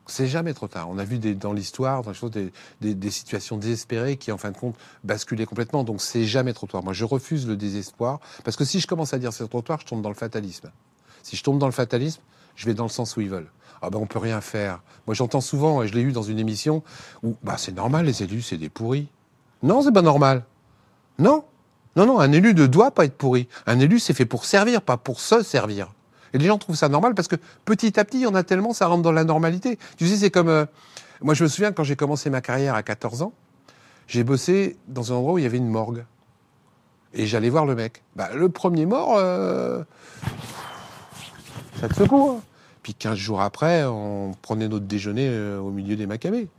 C'est jamais trop tard. On a vu des- dans l'histoire, dans les choses, des, des- des situations désespérées qui, en fin de compte, basculaient complètement. Donc, c'est jamais trop tard. Moi, je refuse le désespoir. Parce que si je commence à dire c'est trop tard, je tombe dans le fatalisme. Si je tombe dans le fatalisme, je vais dans le sens où ils veulent. Ah ben, on peut rien faire. Moi, j'entends souvent, et je l'ai eu dans une émission, où bah, c'est normal, les élus, c'est des pourris. Non, c'est pas normal. Non. Non, non, un élu ne doit pas être pourri. Un élu, c'est fait pour servir, pas pour se servir. Et les gens trouvent ça normal parce que petit à petit, il y en a tellement, ça rentre dans la normalité. Tu sais, c'est comme. euh, moi, je me souviens quand j'ai commencé ma carrière à 14 ans, j'ai bossé dans un endroit où il y avait une morgue. Et j'allais voir le mec. Bah, le premier mort, euh, ça te secoue. hein. Puis 15 jours après, on prenait notre déjeuner euh, au milieu des macabées.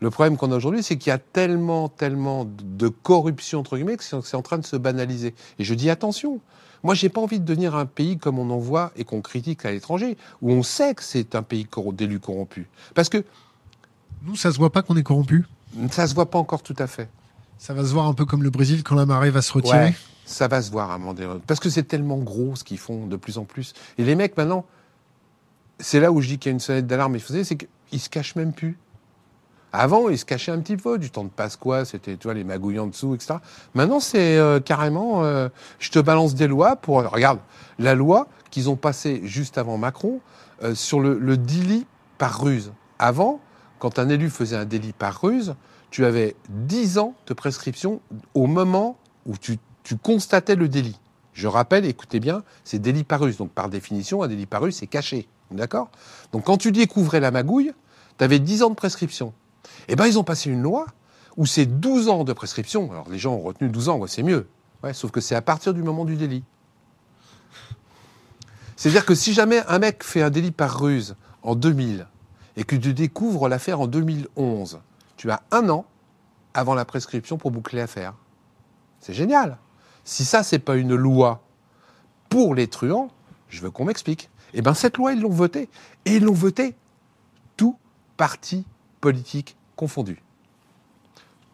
Le problème qu'on a aujourd'hui, c'est qu'il y a tellement, tellement de corruption, entre guillemets, que c'est en train de se banaliser. Et je dis attention. Moi, j'ai pas envie de devenir un pays comme on en voit et qu'on critique à l'étranger, où on sait que c'est un pays d'élus corrompus. Parce que. Nous, ça se voit pas qu'on est corrompu? Ça se voit pas encore tout à fait. Ça va se voir un peu comme le Brésil quand la marée va se retirer? Ouais, Ça va se voir à un moment donné. Parce que c'est tellement gros ce qu'ils font de plus en plus. Et les mecs, maintenant, c'est là où je dis qu'il y a une sonnette d'alarme. C'est qu'ils se cachent même plus. Avant, ils se cachaient un petit peu. Du temps de Pasqua, c'était tu vois, les magouilles en dessous, etc. Maintenant, c'est euh, carrément, euh, je te balance des lois pour... Regarde, la loi qu'ils ont passée juste avant Macron euh, sur le, le délit par ruse. Avant, quand un élu faisait un délit par ruse, tu avais 10 ans de prescription au moment où tu, tu constatais le délit. Je rappelle, écoutez bien, c'est délit par ruse. Donc, par définition, un délit par ruse, c'est caché. D'accord? Donc, quand tu découvrais la magouille, tu avais 10 ans de prescription. Eh ben, ils ont passé une loi où c'est 12 ans de prescription. Alors, les gens ont retenu 12 ans, c'est mieux. Ouais, sauf que c'est à partir du moment du délit. C'est-à-dire que si jamais un mec fait un délit par ruse en 2000 et que tu découvres l'affaire en 2011, tu as un an avant la prescription pour boucler l'affaire. C'est génial. Si ça, c'est pas une loi pour les truands, je veux qu'on m'explique. Eh bien, cette loi, ils l'ont votée. Et ils l'ont votée tout parti politique confondu.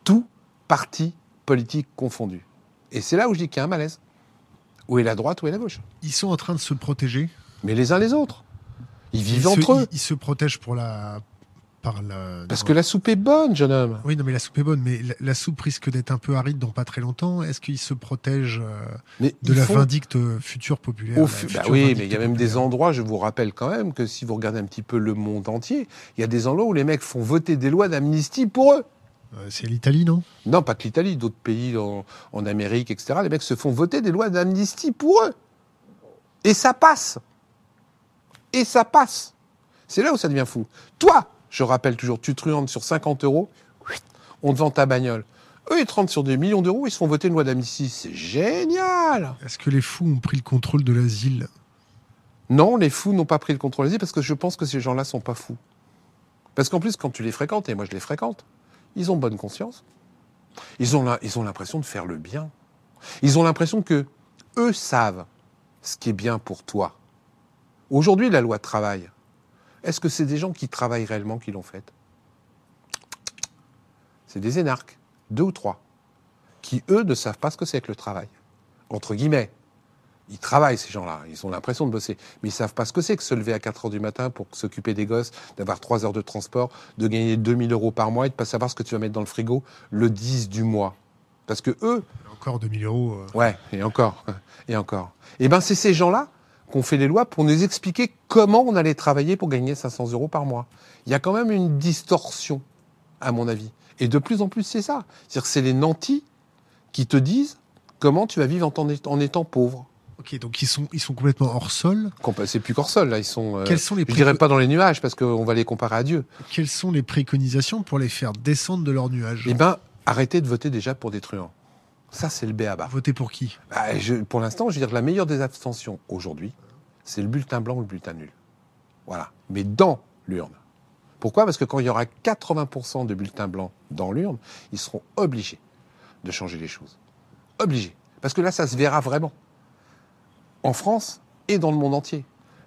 Tout parti politique confondu. Et c'est là où je dis qu'il y a un malaise. Où est la droite, où est la gauche? Ils sont en train de se protéger? Mais les uns les autres. Ils vivent entre eux. Ils se protègent pour la, par la... Parce que la soupe est bonne, jeune homme. Oui, non, mais la soupe est bonne, mais la, la soupe risque d'être un peu aride dans pas très longtemps. Est-ce qu'ils se protègent euh, de la font... vindicte future populaire bah Oui, mais il y a même populaire. des endroits, je vous rappelle quand même, que si vous regardez un petit peu le monde entier, il y a des endroits où les mecs font voter des lois d'amnistie pour eux. Euh, c'est l'Italie, non? Non, pas que l'Italie, d'autres pays en, en Amérique, etc. Les mecs se font voter des lois d'amnistie pour eux. Et ça passe. Et ça passe. C'est là où ça devient fou. Toi, je rappelle toujours, tu truandes sur 50 euros, on te vend ta bagnole. Eux, ils te sur des millions d'euros, ils se font voter une loi d'amnistie. C'est génial Est-ce que les fous ont pris le contrôle de l'asile? Non, les fous n'ont pas pris le contrôle de l'asile parce que je pense que ces gens-là sont pas fous. Parce qu'en plus, quand tu les fréquentes, et moi je les fréquente, ils ont bonne conscience. Ils ont l'impression de faire le bien. Ils ont l'impression que eux savent ce qui est bien pour toi. Aujourd'hui, la loi travail, est-ce que c'est des gens qui travaillent réellement qui l'ont faite C'est des énarques, deux ou trois, qui, eux, ne savent pas ce que c'est que le travail. Entre guillemets. Ils travaillent, ces gens-là. Ils ont l'impression de bosser. Mais ils savent pas ce que c'est que se lever à 4 heures du matin pour s'occuper des gosses, d'avoir 3 heures de transport, de gagner 2000 euros par mois et de pas savoir ce que tu vas mettre dans le frigo le 10 du mois. Parce que eux. Encore 2000 euros. Euh... Ouais, et encore. *laughs* Et encore. Eh ben, c'est ces gens-là qu'on fait les lois pour nous expliquer comment on allait travailler pour gagner 500 euros par mois. Il y a quand même une distorsion, à mon avis. Et de plus en plus, c'est ça. C'est-à-dire que c'est les nantis qui te disent comment tu vas vivre en, en étant pauvre. Ok, donc ils sont, ils sont complètement hors sol. C'est plus qu'hors sol, là. Ils sont. Euh, Quels sont les je dirais pas dans les nuages parce qu'on va les comparer à Dieu. Quelles sont les préconisations pour les faire descendre de leurs nuages Eh ben, arrêtez de voter déjà pour des truands. Ça, c'est le béaba. Voter pour qui? Bah, je, Pour l'instant, je veux dire, la meilleure des abstentions aujourd'hui, c'est le bulletin blanc ou le bulletin nul. Voilà. Mais dans l'urne. Pourquoi? Parce que quand il y aura 80% de bulletins blancs dans l'urne, ils seront obligés de changer les choses. Obligés. Parce que là, ça se verra vraiment. En France et dans le monde entier.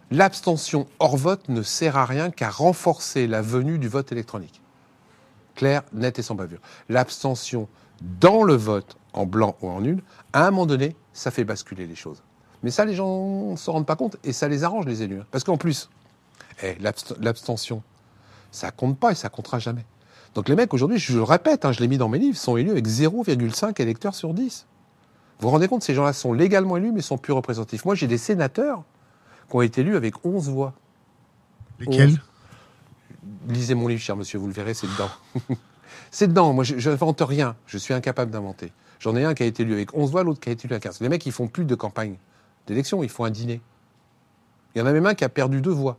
L'abstention hors vote ne sert à rien qu'à renforcer la venue du vote électronique. Clair, net et sans bavure. L'abstention dans le vote en blanc ou en nul, à un moment donné, ça fait basculer les choses. Mais ça, les gens ne s'en rendent pas compte et ça les arrange, les élus. Parce qu'en plus, eh, l'abstention, ça compte pas et ça comptera jamais. Donc les mecs, aujourd'hui, je le répète, hein, je l'ai mis dans mes livres, sont élus avec 0,5 électeurs sur 10. Vous vous rendez compte, ces gens-là sont légalement élus, mais sont plus représentatifs. Moi, j'ai des sénateurs qui ont été élus avec 11 voix. Lesquels? 11. Lisez mon livre, cher monsieur, vous le verrez, c'est dedans. *laughs* c'est dedans. Moi, je n'invente rien. Je suis incapable d'inventer. J'en ai un qui a été élu avec 11 voix, l'autre qui a été élu avec 15. Les mecs, ils font plus de campagne d'élection, ils font un dîner. Il y en a même un qui a perdu deux voix.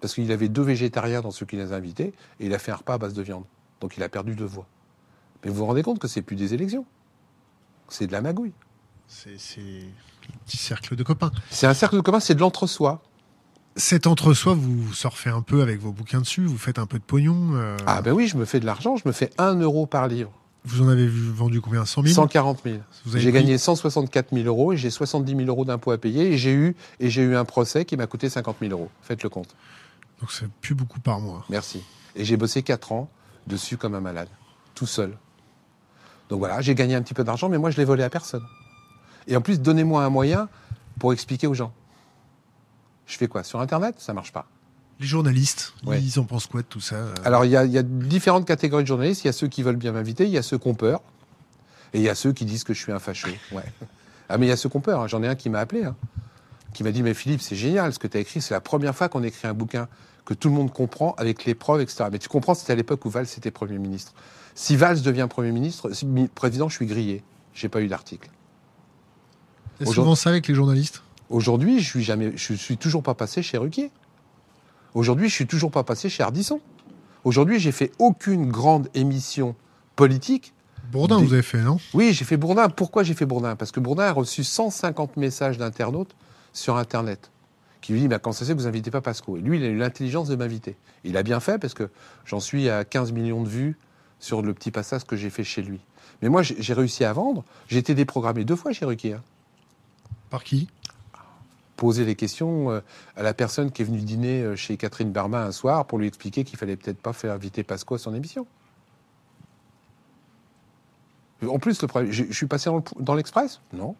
Parce qu'il avait deux végétariens dans ceux qui les a invités, et il a fait un repas à base de viande. Donc il a perdu deux voix. Mais vous vous rendez compte que c'est plus des élections. C'est de la magouille. C'est un petit cercle de copains. C'est un cercle de copains, c'est de l'entre-soi. Cet entre-soi, vous surfez un peu avec vos bouquins dessus, vous faites un peu de pognon. euh, Ah ben oui, je me fais de l'argent, je me fais 1 euro par livre. Vous en avez vendu combien? 100 000 140 000. Vous avez J'ai gagné 164 000 euros et j'ai 70 000 euros d'impôts à payer et j'ai eu, et eu un procès qui m'a coûté 50 000 euros. Faites le compte. Donc c'est plus beaucoup par mois. Merci. Et j'ai bossé 4 ans dessus comme un malade, tout seul. Donc voilà, j'ai gagné un petit peu d'argent, mais moi je l'ai volé à personne. Et en plus, donnez-moi un moyen pour expliquer aux gens. Je fais quoi Sur Internet? Ça marche pas. Les journalistes, Ouais. ils en pensent quoi de tout ça euh? Alors, il y, a, il y a différentes catégories de journalistes. Il y a ceux qui veulent bien m'inviter, il y a ceux qui ont peur, et il y a ceux qui disent que je suis un facho. *laughs* Ouais. Ah, mais il y a ceux qui ont peur. hein. J'en ai un qui m'a appelé, hein, qui m'a dit Mais Philippe, c'est génial ce que tu as écrit. C'est la première fois qu'on écrit un bouquin que tout le monde comprend avec les preuves, etc. Mais tu comprends, c'était à l'époque où Valls était Premier ministre. Si Valls devient Premier ministre, si mi- président, je suis grillé. J'ai pas eu d'article. Aujourd'hui- souvent ça avec les journalistes? Aujourd'hui, je suis jamais, je suis toujours pas passé chez Ruquier. Aujourd'hui, je suis toujours pas passé chez Ardisson. Aujourd'hui, j'ai fait aucune grande émission politique. Bourdin, Des- vous avez fait, non? Oui, j'ai fait Bourdin. Pourquoi j'ai fait Bourdin? Parce que Bourdin a reçu 150 messages d'internautes sur Internet qui lui dit bah, Quand ça fait, vous invitez pas Pasco. Et lui, il a eu l'intelligence de m'inviter. Il a bien fait parce que j'en suis à 15 millions de vues sur le petit passage que j'ai fait chez lui. Mais moi, j'ai j'ai réussi à vendre. J'ai été déprogrammé deux fois chez Ruquier. hein. Par qui? Poser les questions euh, à la personne qui est venue dîner euh, chez Catherine Barma un soir pour lui expliquer qu'il fallait peut-être pas faire inviter Pasco à son émission. En plus, je suis passé dans le- dans l'Express? Non.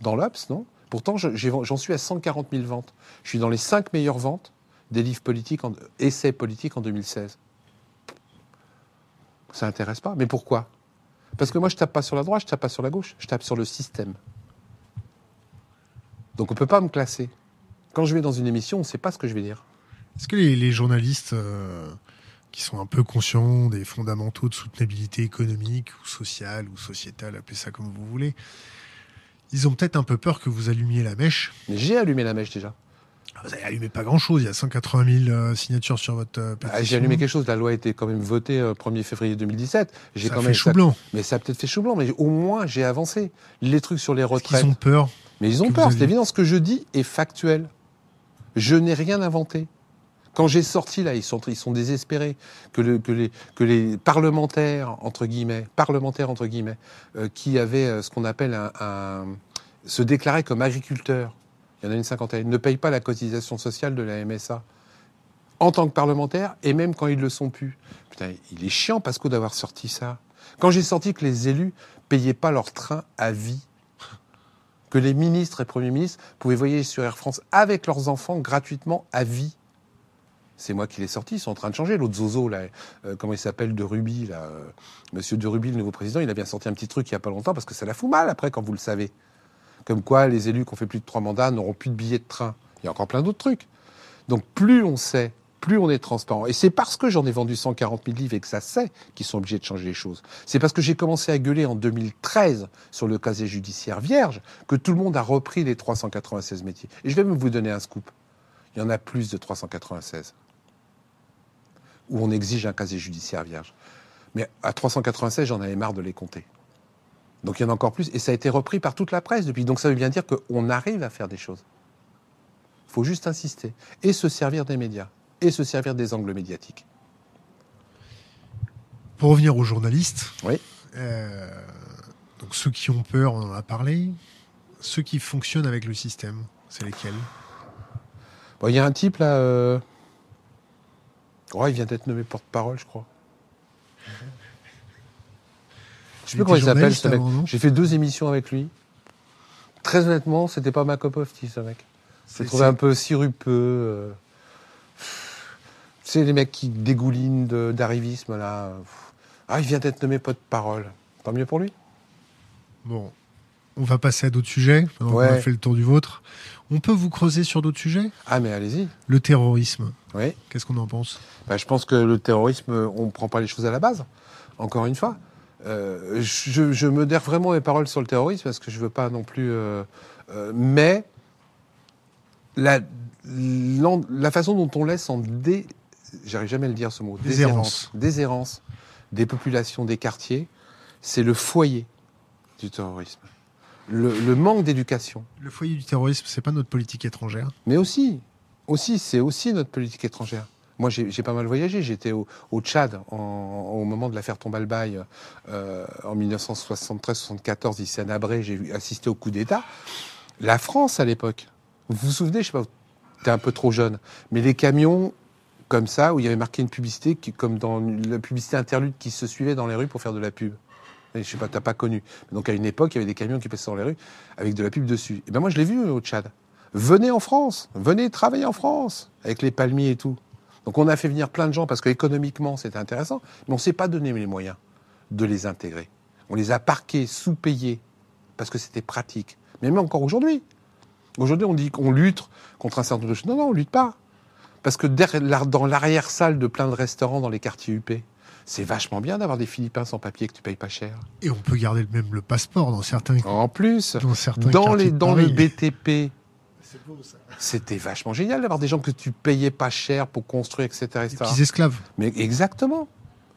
Dans l'Obs? Non. Pourtant, j'en suis à 140 000 ventes. Je suis dans les 5 meilleures ventes des livres politiques, en, essais politiques en 2016. Ça n'intéresse pas. Mais pourquoi? Parce que moi, je tape pas sur la droite, je tape pas sur la gauche, je tape sur le système. Donc on peut pas me classer. Quand je vais dans une émission, on ne sait pas ce que je vais dire. Est-ce que les, les journalistes euh, qui sont un peu conscients des fondamentaux de soutenabilité économique ou sociale ou sociétale, appelez ça comme vous voulez, ils ont peut-être un peu peur que vous allumiez la mèche. J'ai allumé la mèche déjà. Vous avez allumé pas grand-chose, il y a 180 000 euh, signatures sur votre euh, pétition. Ah, j'ai allumé quelque chose. La loi a été quand même votée euh, 1er février 2017. J'ai Ça quand fait même chou blanc. Mais ça a peut-être fait chou blanc. Mais au moins j'ai avancé. Les trucs sur les retraites. qu'ils ont peur? Mais ils ont peur. C'est évident. Ce que je dis est factuel. Je n'ai rien inventé. Quand j'ai sorti là, ils sont, ils sont désespérés que, le- que les, que les parlementaires entre guillemets, parlementaires entre guillemets, euh, qui avaient euh, ce qu'on appelle un, un- se déclaraient comme agriculteurs. Il y en a une cinquantaine. Ne payent pas la cotisation sociale de la MSA en tant que parlementaire et même quand ils le sont plus. Putain, il est chiant Pasco d'avoir sorti ça. Quand j'ai sorti que les élus payaient pas leur train à vie que les ministres et premiers ministres pouvaient voyager sur Air France avec leurs enfants gratuitement à vie. C'est moi qui l'ai sorti, ils sont en train de changer. L'autre zozo, euh, comment il s'appelle, de Ruby, là, euh, Monsieur de Ruby, le nouveau président, il a bien sorti un petit truc il n'y a pas longtemps parce que ça la fout mal après quand vous le savez. Comme quoi, les élus qui ont fait plus de trois mandats n'auront plus de billets de train. Il y a encore plein d'autres trucs. Donc plus on sait, plus on est transparent. Et c'est parce que j'en ai vendu 140 000 livres et que ça sait qu'ils sont obligés de changer les choses. C'est parce que j'ai commencé à gueuler en 2013 sur le casier judiciaire vierge que tout le monde a repris les 396 métiers. Et je vais même vous donner un scoop. Il y en a plus de 396 où on exige un casier judiciaire vierge. Mais à 396, j'en avais marre de les compter. Donc il y en a encore plus. Et ça a été repris par toute la presse depuis. Donc ça veut bien dire qu'on arrive à faire des choses. Il faut juste insister. Et se servir des médias. Et se servir des angles médiatiques. Pour revenir aux journalistes, Oui. euh, donc ceux qui ont peur, on en a parlé. Ceux qui fonctionnent avec le système, c'est lesquels? Bon, il y a un type là. euh, oh, il vient d'être nommé porte-parole, je crois. Je sais Il plus comment il s'appelle ce mec. J'ai fait deux émissions avec lui. Très honnêtement, c'était pas ma cup of tea, ce mec. Trouvais c'est- un peu sirupeux. euh. Sais, les mecs qui dégoulinent d'arrivisme, là. Ah, il vient d'être nommé porte-parole. Tant mieux pour lui. Bon, on va passer à d'autres sujets. Ouais. a fait le tour du vôtre. On peut vous creuser sur d'autres sujets? Ah, mais allez-y. Le terrorisme, Oui. qu'est-ce qu'on en pense? Bah, je pense que le terrorisme, on ne prend pas les choses à la base. Encore une fois, Euh, je, je modère vraiment mes paroles sur le terrorisme parce que je veux pas non plus. euh, euh, mais la, la façon dont on laisse en dé, j'arrive jamais à le dire ce mot, Déshérence. déshérence des populations, des quartiers, c'est le foyer du terrorisme. Le, le manque d'éducation. Le foyer du terrorisme, c'est pas notre politique étrangère. Mais aussi, aussi, c'est aussi notre politique étrangère. Moi, j'ai pas mal voyagé. J'étais au, Tchad au moment de l'affaire Tombalbaye euh, en 1973-74, ici à Nabré. J'ai assisté au coup d'État. La France, à l'époque, vous vous souvenez, je sais pas, t'es un peu trop jeune, mais les camions comme ça, où il y avait marqué une publicité, comme dans la publicité interlude qui se suivait dans les rues pour faire de la pub. Je sais pas, t'as pas connu. Donc à une époque, il y avait des camions qui passaient dans les rues avec de la pub dessus. Et ben moi, je l'ai vu au Tchad. Venez en France, venez travailler en France avec les palmiers et tout. Donc on a fait venir plein de gens parce qu'économiquement c'était intéressant, mais on s'est pas donné les moyens de les intégrer. On les a parqués, sous-payés, parce que c'était pratique. Mais même encore aujourd'hui. Aujourd'hui on dit qu'on lutte contre un certain nombre de choses. Non, non, on lutte pas. Parce que dans l'arrière-salle de plein de restaurants dans les quartiers UP, c'est vachement bien d'avoir des Philippins sans papier que tu payes pas cher. Et on peut garder même le passeport dans certains. En plus, dans certains dans les dans les BTP, *laughs* c'était vachement génial d'avoir des gens que tu payais pas cher pour construire, etc. etc. Des esclaves. Mais exactement.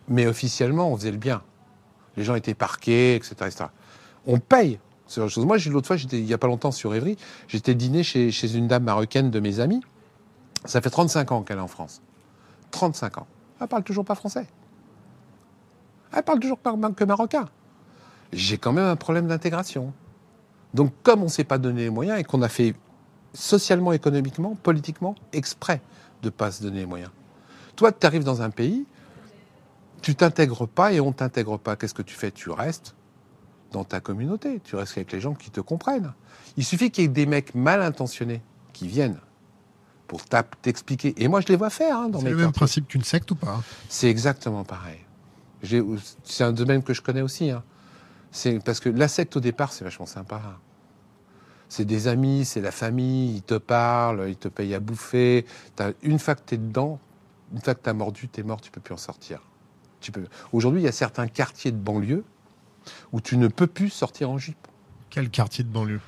Mais officiellement, on faisait le bien. Les gens étaient parqués, etc. etc. On paye. Chose. Moi, l'autre fois, il n'y a pas longtemps sur Évry, j'étais dîner chez, chez une dame marocaine de mes amis. Ça fait 35 ans qu'elle est en France. 35 ans. Elle parle toujours pas français. Elle parle toujours que marocain. J'ai quand même un problème d'intégration. Donc, comme on ne s'est pas donné les moyens et qu'on a fait socialement, économiquement, politiquement, exprès de ne pas se donner les moyens. Toi, tu arrives dans un pays, tu t'intègres pas et on t'intègre pas. Qu'est-ce que tu fais? Tu restes dans ta communauté, tu restes avec les gens qui te comprennent. Il suffit qu'il y ait des mecs mal intentionnés qui viennent pour t'expliquer. Et moi, je les vois faire hein, dans C'est le même principe qu'une secte ou pas C'est exactement pareil. C'est un domaine que je connais aussi. Hein. C'est parce que la secte au départ, c'est vachement sympa c'est des amis, c'est la famille, ils te parlent, ils te payent à bouffer. une fois que tu es dedans, une fois que tu as mordu, tu es mort, tu peux plus en sortir. Peux... Aujourd'hui, il y a certains quartiers de banlieue où tu ne peux plus sortir en jupe. Quel quartier de banlieue?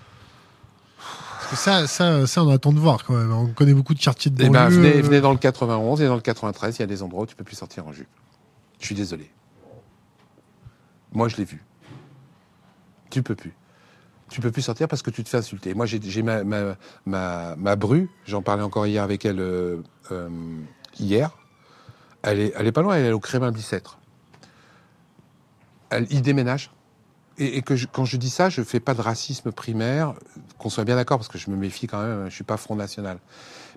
Ça, ça, ça, on attend de voir quand même. On connaît beaucoup de quartiers de eh ben, banlieue. venez, venez, dans le 91 et dans le 93, il y a des endroits où tu peux plus sortir en jupe. Je suis désolé. Moi, je l'ai vu. Tu peux plus tu peux plus sortir parce que tu te fais insulter. Moi, j'ai ma, ma, ma, bru, j'en parlais encore hier avec elle euh, euh, hier. Elle est, elle est pas loin, elle est au Crémin Bicêtre. Elle, il déménage. Et, que quand je dis ça, je fais pas de racisme primaire, qu'on soit bien d'accord, parce que je me méfie quand même, je suis pas Front National.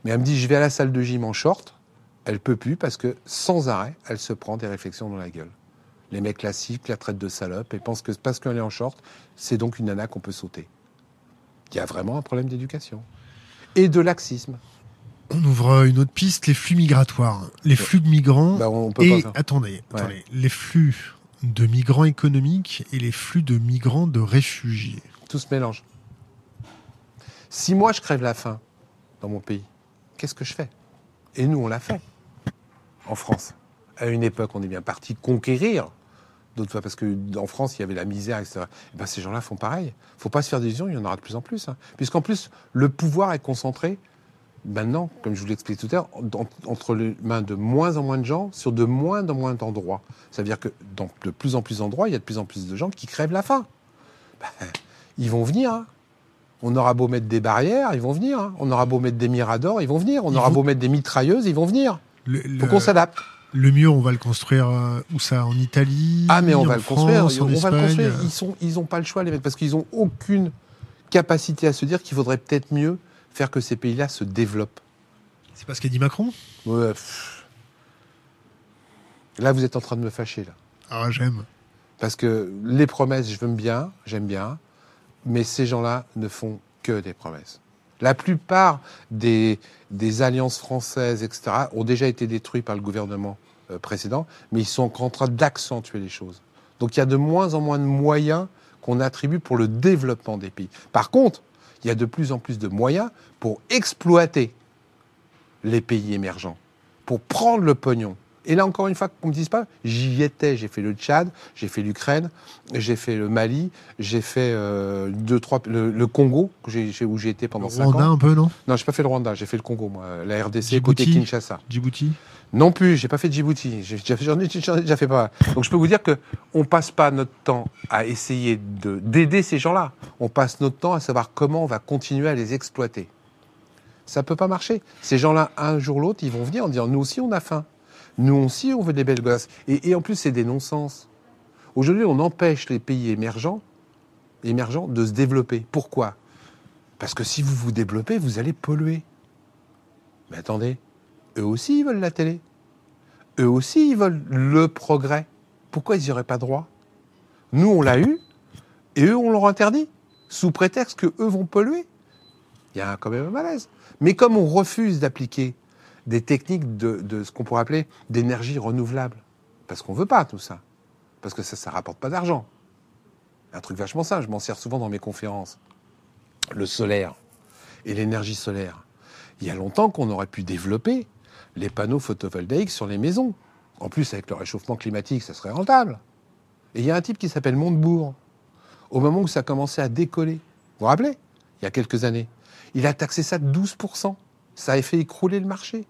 Mais elle me dit, je vais à la salle de gym en short, elle peut plus parce que sans arrêt, elle se prend des réflexions dans la gueule les mecs classiques la traitent de salope et pensent que parce qu'elle est en short, c'est donc une nana qu'on peut sauter. Il y a vraiment un problème d'éducation. Et de laxisme. On ouvre une autre piste, les flux migratoires. Les flux de migrants. Bah, et attendez, attendez, les flux de migrants économiques et les flux de migrants de réfugiés. Tout se mélange. Si moi je crève la faim dans mon pays, qu'est-ce que je fais? Et nous, on l'a fait en France. À une époque, on est bien parti conquérir d'autres fois, parce qu'en France, il y avait la misère, etc. Et ben, ces gens-là font pareil. Il ne faut pas se faire des illusions, il y en aura de plus en plus. Hein. Puisqu'en plus, le pouvoir est concentré maintenant, comme je vous l'expliquais tout à l'heure, entre les mains de moins en moins de gens sur de moins en moins d'endroits. Ça veut dire que dans de plus en plus d'endroits, il y a de plus en plus de gens qui crèvent la faim. *laughs* Ben, ils vont venir. Hein. On aura beau mettre des barrières, ils vont venir. Hein. On aura beau mettre des miradors, ils vont venir. On aura beau mettre des mitrailleuses, ils vont venir. Il faut qu'on s'adapte. Le mur, on va le construire euh, où ça En Italie Ah, mais on va le construire. on va le construire. Ils sont, ils ont pas le choix les mecs parce qu'ils ont aucune capacité à se dire qu'il faudrait peut-être mieux faire que ces pays-là se développent. C'est pas ce qu'a dit Macron? Ouais. Là, vous êtes en train de me fâcher là. Ah, j'aime. Parce que les promesses, je veux bien, j'aime bien, mais ces gens-là ne font que des promesses. La plupart des, alliances françaises, etc., ont déjà été détruites par le gouvernement euh, précédent, mais ils sont en train d'accentuer les choses. Donc il y a de moins en moins de moyens qu'on attribue pour le développement des pays. Par contre, il y a de plus en plus de moyens pour exploiter les pays émergents, pour prendre le pognon, et là, encore une fois, qu'on ne me dise pas, j'y étais. J'ai fait le Tchad, j'ai fait l'Ukraine, j'ai fait le Mali, j'ai fait euh, deux, trois, le, Congo, où j'ai été pendant cinq ans. Le Rwanda un peu, non? Non, j'ai pas fait le Rwanda, j'ai fait le Congo, moi. La RDC, côté Kinshasa. Djibouti? Non plus, j'ai pas fait Djibouti. J'en ai, déjà fait pas. Donc je peux vous dire que on passe pas notre temps à essayer d'aider ces gens-là. On passe notre temps à savoir comment on va continuer à les exploiter. Ça peut pas marcher. Ces gens-là, un jour ou l'autre, ils vont venir en disant nous aussi on a faim. Nous aussi on veut des belles gosses. Et, et en plus c'est des non-sens. Aujourd'hui on empêche les pays émergents, émergents de se développer. Pourquoi? Parce que si vous vous développez, vous allez polluer. Mais attendez, eux aussi ils veulent la télé. Eux aussi ils veulent le progrès. Pourquoi ils n'y auraient pas droit? Nous on l'a eu et eux on leur interdit sous prétexte que eux vont polluer. Il y a quand même un malaise. Mais comme on refuse d'appliquer des techniques de, de ce qu'on pourrait appeler d'énergie renouvelable, parce qu'on veut pas tout ça, parce que ça, ça rapporte pas d'argent. Un truc vachement simple, je m'en sers souvent dans mes conférences. Le solaire et l'énergie solaire. Il y a longtemps qu'on aurait pu développer les panneaux photovoltaïques sur les maisons. En plus, avec le réchauffement climatique, ça serait rentable. Et il y a un type qui s'appelle Montebourg. Au moment où ça commençait à décoller, vous vous rappelez Il y a quelques années. Il a taxé ça de 12%. Ça a fait écrouler le marché.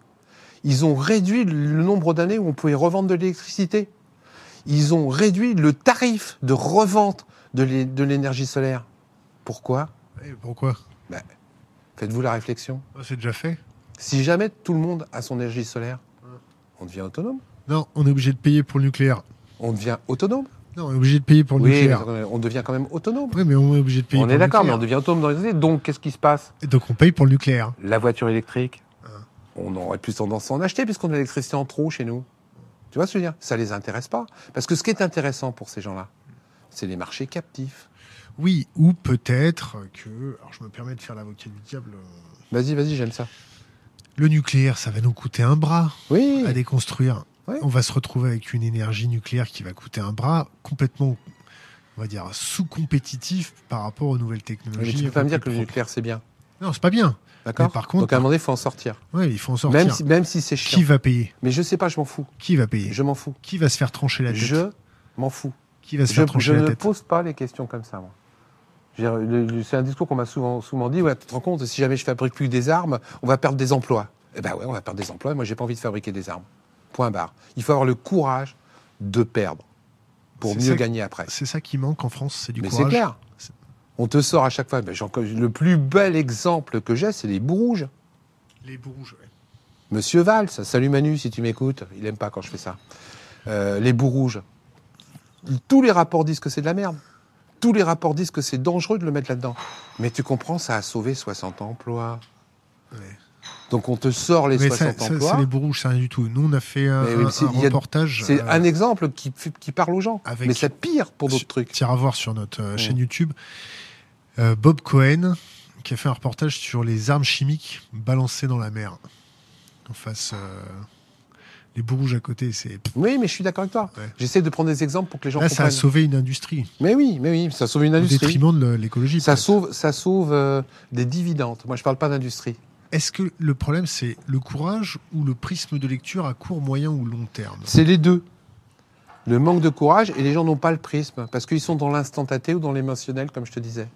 Ils ont réduit le nombre d'années où on pouvait revendre de l'électricité. Ils ont réduit le tarif de revente de l'é- de l'énergie solaire. Pourquoi? Et pourquoi? Ben, Faites-vous la réflexion. Ah, C'est déjà fait. Si jamais tout le monde a son énergie solaire, on devient autonome. Non, on est obligé de payer pour le nucléaire. On devient autonome. Non, on est obligé de payer pour le Oui, nucléaire. on devient quand même autonome. Oui, mais on est obligé de payer On pour est d'accord, mais on devient autonome dans les années. Donc, qu'est-ce qui se passe? Et donc on paye pour le nucléaire. La voiture électrique, Ah. on aurait plus tendance à en acheter puisqu'on a l'électricité en trop chez nous. Tu vois ce que je veux dire? Ça les intéresse pas. Parce que ce qui est intéressant pour ces gens-là, c'est les marchés captifs. Oui, ou peut-être que. Alors je me permets de faire l'avocat du diable. euh, Vas-y, vas-y, j'aime ça. Le nucléaire, ça va nous coûter un bras Oui, à déconstruire. On va se retrouver avec une énergie nucléaire qui va coûter un bras complètement, on va dire, sous-compétitif par rapport aux nouvelles mais technologies. tu peux pas me dire que le nucléaire c'est bien. Non, c'est pas bien. D'accord Mais par contre- Donc à un moment donné, il faut en sortir. Ouais, il faut en sortir. Même si, même si c'est Qui chiant. va payer? Mais je sais pas, je m'en fous. Qui va payer? Je m'en fous. Qui va se faire trancher la tête? Je m'en fous. Qui va se Je, faire je trancher la ne tête? pose pas les questions comme ça, moi. C'est un discours qu'on m'a souvent, souvent dit. Ouais, tu te rends compte, si jamais je fabrique plus des armes, on va perdre des emplois. Eh ben ouais, on va perdre des emplois. Moi, j'ai pas envie de fabriquer des armes. Point barre. Il faut avoir le courage de perdre pour mieux gagner après. C'est ça qui manque en France, c'est du Mais c'est clair. On te sort à chaque fois. Le plus bel exemple que j'ai, c'est les bouts rouges. Les bourges, ouais. Monsieur Valls, salut Manu si tu m'écoutes, il aime pas quand je fais ça. Euh, les bouts rouges. Tous les rapports disent que c'est de la merde. Tous les rapports disent que c'est dangereux de le mettre là-dedans. Mais tu comprends, ça a sauvé 60 emplois. Ouais. Donc on te sort les Mais ça, 60 ça, emplois. c'est les bourges, c'est rien du tout. Nous, on a fait un, oui, reportage. C'est euh, un exemple qui, qui parle aux gens. avec- Mais c'est pire pour d'autres trucs. Tire à voir sur notre euh, Mm. chaîne YouTube. Euh, Bob Cohen, qui a fait un reportage sur les armes chimiques balancées dans la mer. En face, les bourges à côté, c'est. Oui, mais je suis d'accord avec toi. Ouais. J'essaie de prendre des exemples pour que les gens Là, ça a sauvé une industrie, Mais oui, mais oui, ça sauve une au industrie. détriment de l'écologie. Ça sauve, ça sauve euh, des dividendes. Moi, je parle pas d'industrie. Est-ce que le problème, c'est le courage ou le prisme de lecture à court, moyen ou long terme? C'est les deux. Le manque de courage et les gens n'ont pas le prisme parce qu'ils sont dans l'instantané ou dans l'émotionnel, comme je te disais.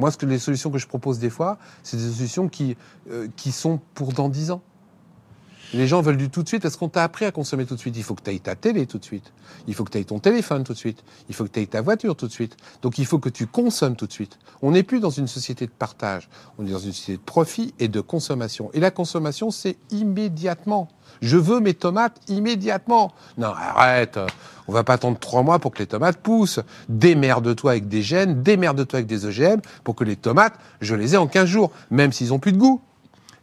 Moi, ce que les solutions que je propose des fois, c'est des solutions qui, euh, qui sont pour dans 10 ans. Les gens veulent du tout de suite parce qu'on t'a appris à consommer tout de suite. Il faut que tu ailles ta télé tout de suite. Il faut que tu ailles ton téléphone tout de suite. Il faut que tu ailles ta voiture tout de suite. Donc il faut que tu consommes tout de suite. On n'est plus dans une société de partage. On est dans une société de profit et de consommation. Et la consommation, c'est immédiatement. Je veux mes tomates immédiatement. Non, arrête. On va pas attendre trois mois pour que les tomates poussent. Démerde-toi avec des gènes, démerde-toi avec des OGM pour que les tomates, je les ai en 15 jours, même s'ils ont plus de goût,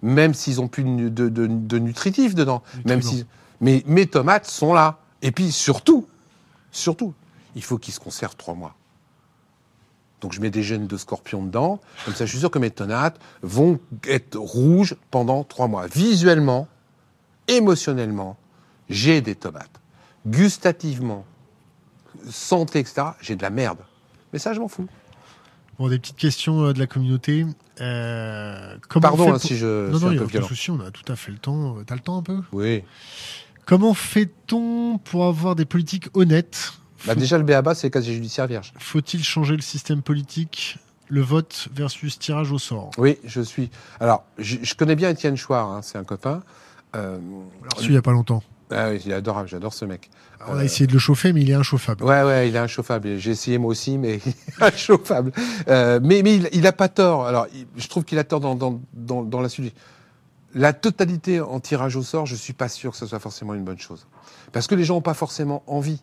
même s'ils ont plus de, nu- de, de- de nutritifs dedans, même Nutriments. si mais mes tomates sont là. Et puis surtout, surtout, il faut qu'ils se conservent trois mois. Donc je mets des gènes de scorpion dedans, comme ça je suis sûr que mes tomates vont être rouges pendant trois mois. Visuellement, émotionnellement, j'ai des tomates. Gustativement, santé, etc., j'ai de la merde. Mais ça, je m'en fous. Bon, des petites questions euh, de la communauté. Euh, comment on Pardon fait hein, pour- si je Non, suis non, un peu violent. souci, on a tout à fait le temps. T'as le temps un peu? Oui. Comment fait-on pour avoir des politiques honnêtes? Bah, déjà, le BABA, c'est casier judiciaire vierge. Faut-il changer le système politique Le vote versus tirage au sort? Oui, je suis. Alors, je, je connais bien Étienne Chouard, hein, c'est un copain. Euh, Alors, celui il n'y a pas longtemps. Ah oui, il est adorable, j'adore ce mec. On a essayé de le chauffer, mais il est inchauffable. Ouais, ouais, il est inchauffable. J'ai essayé moi aussi, mais *laughs* il est inchauffable. Euh, mais mais il, il a pas tort. Alors, il- je trouve qu'il a tort dans, dans, dans, dans la suite. la totalité en tirage au sort, je suis pas sûr que ce soit forcément une bonne chose. Parce que les gens n'ont pas forcément envie.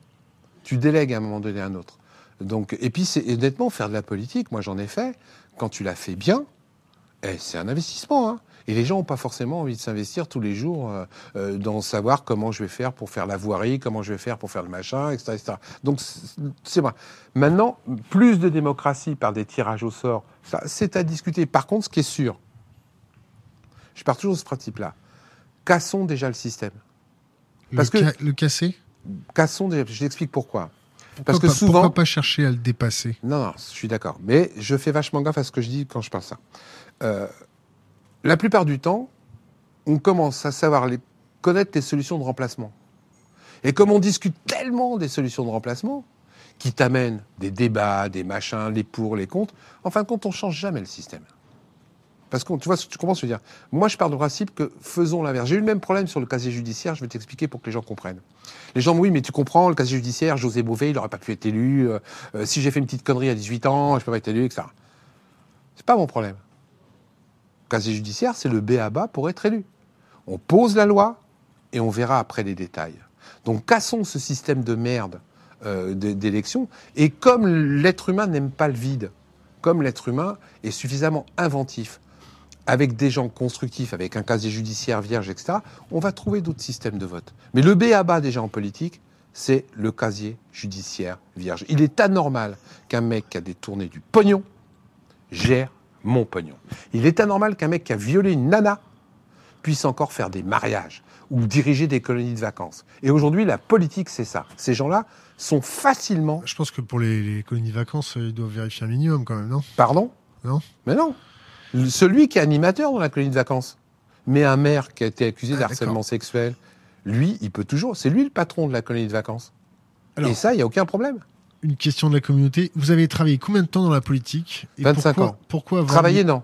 Tu délègues à un moment donné à un autre. Donc, et puis, c'est honnêtement, faire de la politique, moi j'en ai fait, quand tu la fais bien, eh, c'est un investissement. Hein. Et les gens n'ont pas forcément envie de s'investir tous les jours euh, euh, dans savoir comment je vais faire pour faire la voirie, comment je vais faire pour faire le machin, etc. etc. Donc c'est vrai. Maintenant, plus de démocratie par des tirages au sort, ça, c'est à discuter. Par contre, ce qui est sûr, je pars toujours de ce principe-là. Cassons déjà le système. Parce le, que, le casser? Cassons déjà. Je t'explique pourquoi. Parce que souvent. Pourquoi pas chercher à le dépasser? Non, non, je suis d'accord. Mais je fais vachement gaffe à ce que je dis quand je parle ça. Euh, la plupart du temps, on commence à savoir connaître les solutions de remplacement. Et comme on discute tellement des solutions de remplacement, qui t'amènent des débats, des machins, les pour, les contre, en fin de compte, on change jamais le système. Parce que tu vois, tu je veux dire. Moi, je pars du principe que faisons l'inverse. J'ai eu le même problème sur le casier judiciaire, je vais t'expliquer pour que les gens comprennent. Les gens, oui, mais tu comprends, le casier judiciaire, José Bové, il n'aurait pas pu être élu. Euh, euh, si j'ai fait une petite connerie à 18 ans, je peux pas être élu, etc. C'est pas mon problème casier judiciaire, c'est le B à bas pour être élu. On pose la loi et on verra après les détails. Donc cassons ce système de merde euh, d'élection. Et comme l'être humain n'aime pas le vide, comme l'être humain est suffisamment inventif, avec des gens constructifs, avec un casier judiciaire vierge, etc., on va trouver d'autres systèmes de vote. Mais le B à bas déjà en politique, c'est le casier judiciaire vierge. Il est anormal qu'un mec qui a détourné du pognon gère mon pognon. Il est anormal qu'un mec qui a violé une nana puisse encore faire des mariages ou diriger des colonies de vacances. Et aujourd'hui, la politique, c'est ça. Ces gens-là sont facilement... Je pense que pour les, colonies de vacances, ils doivent vérifier un minimum quand même, non? Pardon? Non? Mais non. Celui qui est animateur dans la colonie de vacances, mais un maire qui a été accusé ah, d'harcèlement sexuel, lui, il peut toujours... C'est lui le patron de la colonie de vacances. Et ça, il n'y a aucun problème une question de la communauté. Vous avez travaillé combien de temps dans la politique 25 ans. Pourquoi Travailler, non.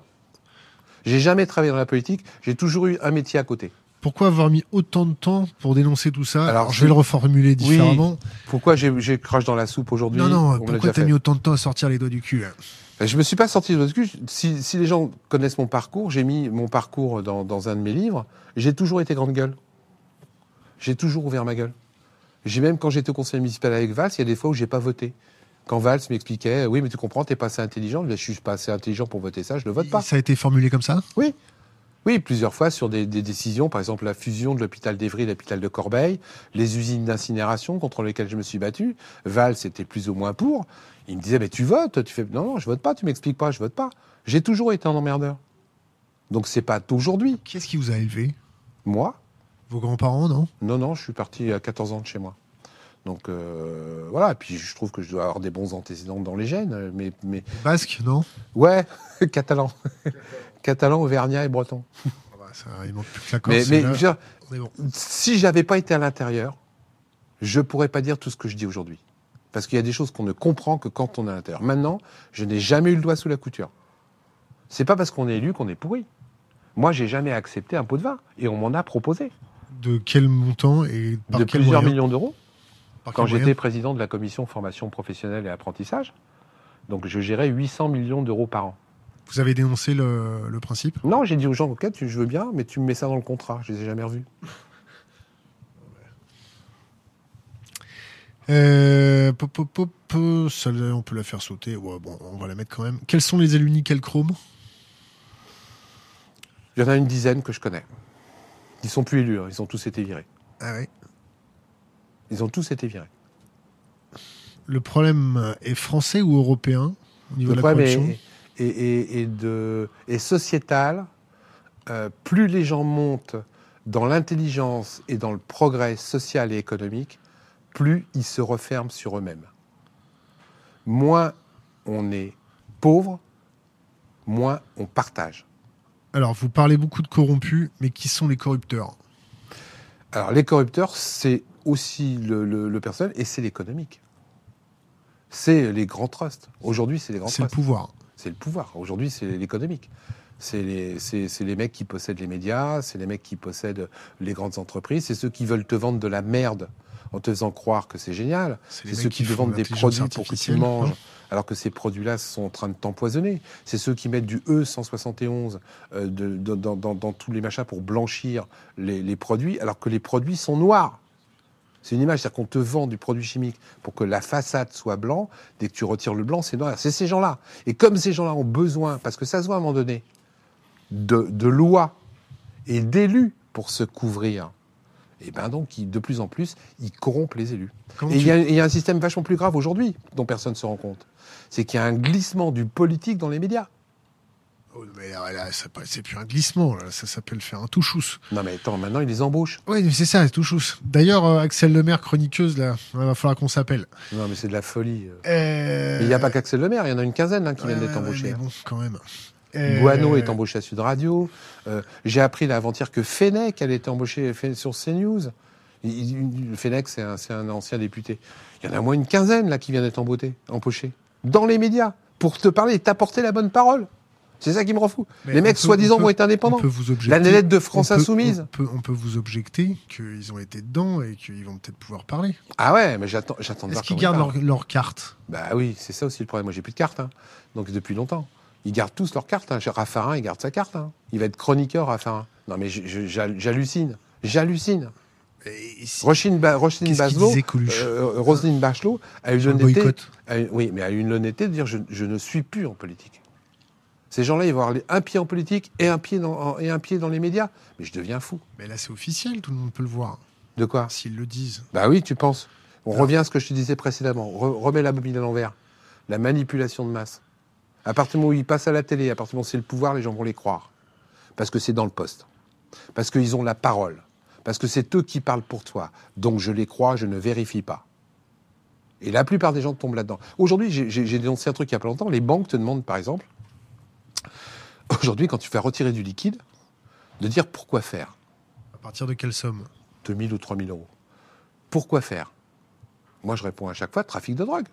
J'ai jamais travaillé dans la politique. J'ai toujours eu un métier à côté. Pourquoi avoir mis autant de temps pour dénoncer tout ça Alors, je vais le reformuler différemment. Pourquoi j'ai crache dans la soupe aujourd'hui Non, non. pourquoi t'as mis autant de temps à sortir les doigts du cul ben, Je me suis pas sorti les doigts du cul. Si, les gens connaissent mon parcours, j'ai mis mon parcours dans, dans un de mes livres. J'ai toujours été grande gueule. J'ai toujours ouvert ma gueule. J'ai même, quand j'étais au conseil municipal avec Valls, il y a des fois où j'ai pas voté. Quand Valls m'expliquait, oui, mais tu comprends, t'es pas assez intelligent. Je suis pas assez intelligent pour voter ça, je le vote pas. Ça a été formulé comme ça? Oui. Oui, plusieurs fois sur des, décisions, par exemple la fusion de l'hôpital d'Evry et l'hôpital de Corbeil, les usines d'incinération contre lesquelles je me suis battu. Valls était plus ou moins pour. Il me disait, mais tu votes Tu fais, non, non, je vote pas, tu m'expliques pas, je vote pas. J'ai toujours été un emmerdeur. Donc c'est pas aujourd'hui. Qui est-ce qui vous a élevé? Moi? Vos grands-parents, non? Non, non, je suis parti à 14 ans de chez moi. Donc euh, voilà, et puis je trouve que je dois avoir des bons antécédents dans les gènes. Mais, mais... Basque, non? Ouais, *laughs* catalan. catalan, auvergnat et breton. Ah bah, ça, il manque plus que la Corse. Mais, mais bon. si j'avais pas été à l'intérieur, je pourrais pas dire tout ce que je dis aujourd'hui. Parce qu'il y a des choses qu'on ne comprend que quand on est à l'intérieur. Maintenant, je n'ai jamais eu le doigt sous la couture. C'est pas parce qu'on est élu qu'on est pourri. Moi, j'ai jamais accepté un pot de vin et on m'en a proposé. De quel montant et par De plusieurs millions d'euros. Quand j'étais président de la commission formation professionnelle et apprentissage, donc je gérais 800 millions d'euros par an. Vous avez dénoncé le, principe? Non, j'ai dit aux gens, ok, tu, je veux bien, mais tu me mets ça dans le contrat. Je les ai jamais revus. Euh, on peut la faire sauter. bon, on va la mettre quand même. Quels sont les nickel chrome Il y en a une dizaine que je connais. Ils sont plus élus, hein. ils ont tous été virés. Ah oui ils ont tous été virés. Le problème est français ou européen au niveau de la corruption? est, de, sociétal. Euh, plus les gens montent dans l'intelligence et dans le progrès social et économique, plus ils se referment sur eux-mêmes. Moins on est pauvre, moins on partage. Alors, vous parlez beaucoup de corrompus, mais qui sont les corrupteurs Alors, les corrupteurs, c'est aussi le, personnel et c'est l'économique. C'est les grands trusts. Aujourd'hui, c'est les grands trusts. C'est le pouvoir. C'est le pouvoir. Aujourd'hui, c'est l'économique. C'est les, les, mecs qui possèdent les médias, c'est les mecs qui possèdent les grandes entreprises, c'est ceux qui veulent te vendre de la merde en te faisant croire que c'est génial. C'est ceux qui, te vendent des produits pour que tu manges. Alors que ces produits-là sont en train de t'empoisonner. C'est ceux qui mettent du E171 euh, dans, tous les machins pour blanchir les, produits, alors que les produits sont noirs. C'est une image, c'est-à-dire qu'on te vend du produit chimique pour que la façade soit blanc. Dès que tu retires le blanc, c'est noir. C'est ces gens-là. Et comme ces gens-là ont besoin, parce que ça se voit à un moment donné, de lois et d'élus pour se couvrir, et ben donc, ils- de plus en plus, ils corrompent les élus. Comment Et il tu- y, a- il y a un système vachement plus grave aujourd'hui, dont personne ne se rend compte. C'est qu'il y a un glissement du politique dans les médias. Oh, mais là, c'est plus un glissement, là, ça s'appelle faire un touchous. Non mais attends, maintenant ils les embauchent. Oui, mais c'est ça, touchous. D'ailleurs, euh, Axel Lemaire, chroniqueuse, là, il va falloir qu'on s'appelle. Non mais c'est de la folie. Euh... Mais il n'y a pas qu'Axel Lemaire, il y en a une quinzaine qui Ouais, viennent d'être ouais, ouais, embauchés. mais bon, quand même. Euh, Guano est embauché à Sud Radio. Euh, J'ai appris là avant-hier que Fenech elle était embauchée Fe- sur CNews. Fenech, c'est un, ancien député. Il y en a au moins une quinzaine là qui viennent d'être embauchés, embauchés dans les médias pour te parler et t'apporter la bonne parole. C'est ça qui me rend fou. Mais les mecs soi-disant vont être indépendants. On peut vous objecter. La nellette de France on peut- Insoumise. On peut, on peut vous objecter qu'ils ont été dedans et qu'ils vont peut-être pouvoir parler. Ah ouais, mais j'attends, Est-ce qu'ils gardent leur carte? Bah oui, c'est ça aussi le problème. Moi, j'ai plus de carte. hein. Donc depuis longtemps. Ils gardent tous leur carte. Hein. Raffarin, il garde sa carte. hein. Il va être chroniqueur, Raffarin. Non, mais j'hallucine. J'hallucine. Si- ba Bachelot, euh, Roselyne Bachelot a eu l'honnêteté, oui, mais a eu une honnêteté de dire je, je ne suis plus en politique. Ces gens-là, ils vont avoir un pied en politique et un pied dans, et un pied dans les médias. Mais je deviens fou. Mais là, c'est officiel, tout le monde peut le voir. De quoi? S'ils le disent. Bah oui, tu penses. On Alors- revient à ce que je te disais précédemment. Re- remets la bobine à l'envers. La manipulation de masse. À partir du moment où ils passent à la télé, à partir du moment où c'est le pouvoir, les gens vont les croire. Parce que c'est dans le poste. Parce qu'ils ont la parole. Parce que c'est eux qui parlent pour toi. Donc je les crois, je ne vérifie pas. Et la plupart des gens tombent là-dedans. Aujourd'hui, j'ai- dénoncé un truc il n'y a pas longtemps. Les banques te demandent, par exemple, aujourd'hui, quand tu fais retirer du liquide, de dire pourquoi faire. À partir de quelle somme? 2000 ou 3000 euros. Pourquoi faire? Moi, je réponds à chaque fois trafic de drogue.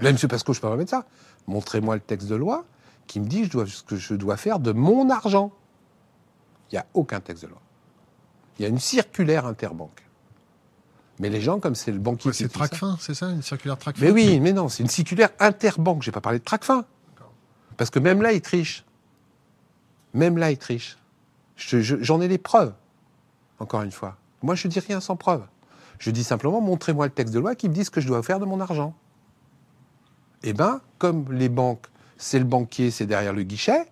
Là, M. Pasco, je peux pas mettre ça. Montrez-moi le texte de loi qui me dit je dois- ce que je dois faire de mon argent. Il n'y a aucun texte de loi. Il y a une circulaire interbanque. Mais les gens, comme c'est le banquier qui C'est Tracfin, c'est ça Une circulaire Tracfin mais oui, mais non, c'est une circulaire interbanque. J'ai pas parlé de Tracfin. Parce que même là, ils trichent. Même là, ils trichent. Je- je- J'en ai les preuves. Encore une fois. Moi, je dis rien sans preuve. Je dis simplement, montrez-moi le texte de loi qui me dit ce que je dois faire de mon argent. Eh ben, comme les banques, c'est le banquier, c'est derrière le guichet,